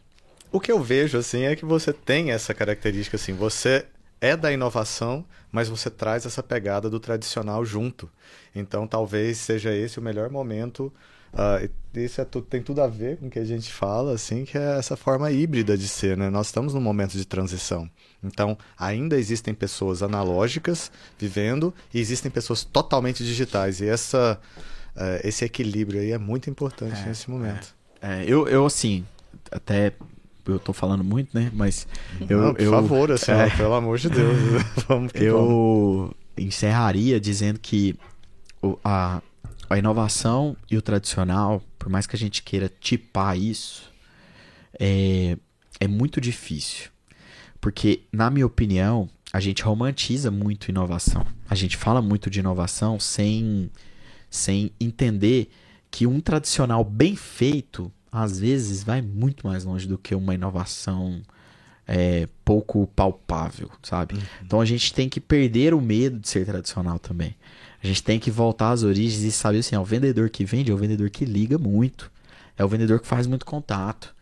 O que eu vejo assim é que você tem essa característica assim, você é da inovação, mas você traz essa pegada do tradicional junto. Então, talvez seja esse o melhor momento. Uh, isso é tudo, tem tudo a ver com o que a gente fala, assim, que é essa forma híbrida de ser, né? Nós estamos num momento de transição. Então, ainda existem pessoas analógicas vivendo e existem pessoas totalmente digitais. E essa, uh, esse equilíbrio aí é muito importante é, nesse momento. É. É, eu, eu, assim, até eu tô falando muito, né? Mas eu. Não, por eu, favor, assim, é, pelo amor de Deus. vamos eu vamos. encerraria dizendo que a, a inovação e o tradicional, por mais que a gente queira tipar isso, é, é muito difícil. Porque, na minha opinião, a gente romantiza muito inovação. A gente fala muito de inovação sem, sem entender que um tradicional bem feito às vezes vai muito mais longe do que uma inovação é, pouco palpável, sabe? Uhum. Então a gente tem que perder o medo de ser tradicional também. A gente tem que voltar às origens e saber assim, é o vendedor que vende é o vendedor que liga muito. É o vendedor que faz muito contato.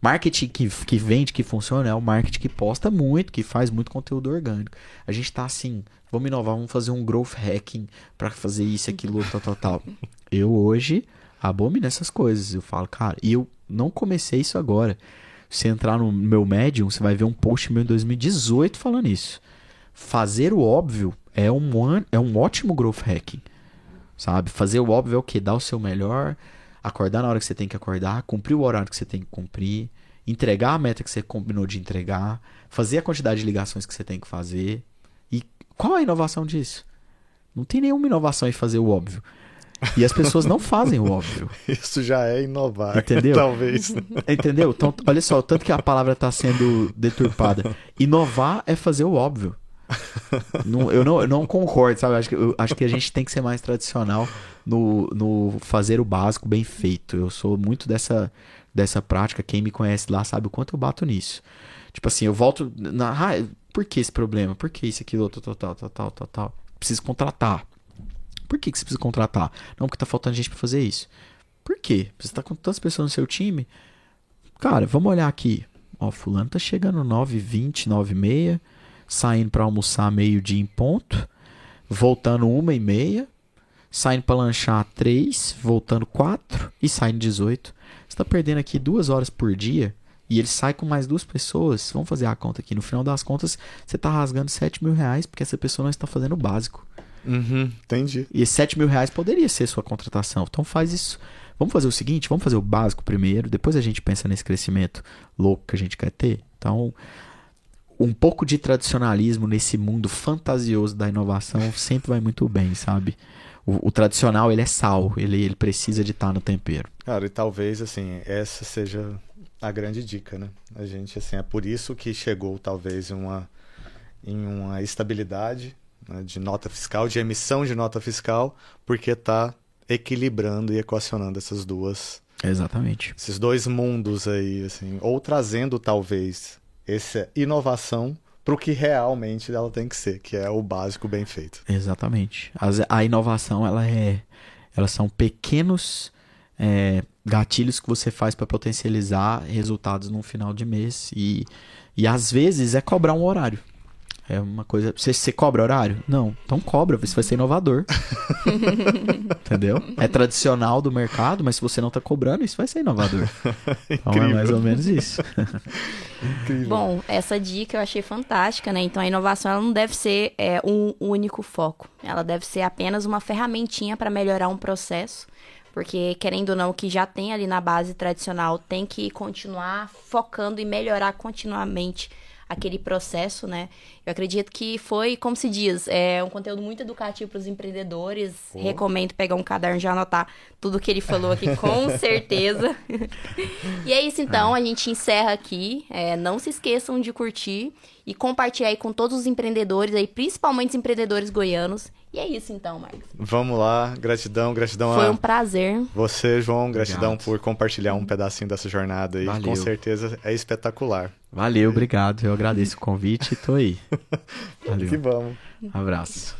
Marketing que, que vende, que funciona, é o marketing que posta muito, que faz muito conteúdo orgânico. A gente tá assim, vamos inovar, vamos fazer um growth hacking para fazer isso, aquilo, tal, tal, tal. Eu hoje abomino essas coisas. Eu falo, cara, e eu não comecei isso agora. Se entrar no meu Medium, você vai ver um post meu em 2018 falando isso. Fazer o óbvio é um, é um ótimo growth hacking. Sabe? Fazer o óbvio é o que? Dar o seu melhor, acordar na hora que você tem que acordar, cumprir o horário que você tem que cumprir, entregar a meta que você combinou de entregar, fazer a quantidade de ligações que você tem que fazer. E qual a inovação disso? Não tem nenhuma inovação em fazer o óbvio. E as pessoas não fazem o óbvio. Isso já é inovar. Entendeu? Talvez. Entendeu? Então, olha só, tanto que a palavra está sendo deturpada. Inovar é fazer o óbvio. não, eu, não, eu não concordo, sabe? Acho que, eu acho que a gente tem que ser mais tradicional no, no fazer o básico bem feito. Eu sou muito dessa, dessa prática. Quem me conhece lá sabe o quanto eu bato nisso. Tipo assim, eu volto na. Ah, por que esse problema? Por que isso, aquilo, tal, tal, tal, tal, tal, tal? Preciso contratar. Por que, que você precisa contratar? Não, porque tá faltando gente para fazer isso. Por quê? Você tá com tantas pessoas no seu time. Cara, vamos olhar aqui. Ó, fulano tá chegando 9h20, 9h30, saindo para almoçar meio-dia em ponto, voltando uma e meia, saindo para lanchar 3, voltando 4 e saindo 18. Você tá perdendo aqui duas horas por dia e ele sai com mais duas pessoas. Vamos fazer a conta aqui. No final das contas, você está rasgando 7 mil reais porque essa pessoa não está fazendo o básico. Uhum, entendi. E esses 7 mil reais poderia ser sua contratação. Então faz isso. Vamos fazer o seguinte: vamos fazer o básico primeiro, depois a gente pensa nesse crescimento louco que a gente quer ter. Então, um pouco de tradicionalismo nesse mundo fantasioso da inovação sempre vai muito bem, sabe? O, o tradicional ele é sal, ele, ele precisa de estar no tempero. Cara, e talvez assim essa seja a grande dica, né? A gente, assim, é por isso que chegou talvez em uma, em uma estabilidade né, de nota fiscal, de emissão de nota fiscal, porque está equilibrando e equacionando essas duas. Exatamente. Esses dois mundos aí, assim, ou trazendo talvez essa inovação para o que realmente ela tem que ser, que é o básico bem feito. Exatamente. A inovação, ela é, elas são pequenos é, gatilhos que você faz para potencializar resultados no final de mês. E, e às vezes é cobrar um horário. É uma coisa. Você, você cobra horário? Não. Então cobra, você vai ser inovador. Entendeu? É tradicional do mercado, mas se você não está cobrando, isso vai ser inovador. então é mais ou menos isso. Bom, essa dica eu achei fantástica, né? Então a inovação ela não deve ser é, um único foco. Ela deve ser apenas uma ferramentinha para melhorar um processo porque, querendo ou não, o que já tem ali na base tradicional tem que continuar focando e melhorar continuamente aquele processo, né? Eu acredito que foi, como se diz, é um conteúdo muito educativo para os empreendedores. Oh. Recomendo pegar um caderno e já anotar tudo que ele falou aqui, com certeza. e é isso, então. A gente encerra aqui. É, não se esqueçam de curtir e compartilhar aí com todos os empreendedores aí, principalmente os empreendedores goianos. E é isso então, Marcos. Vamos lá, gratidão, gratidão Foi a um prazer. Você, João, gratidão obrigado. por compartilhar um pedacinho dessa jornada aí. Valeu. Com certeza é espetacular. Valeu, obrigado. Eu agradeço o convite e tô aí. Valeu. Que vamos. abraço.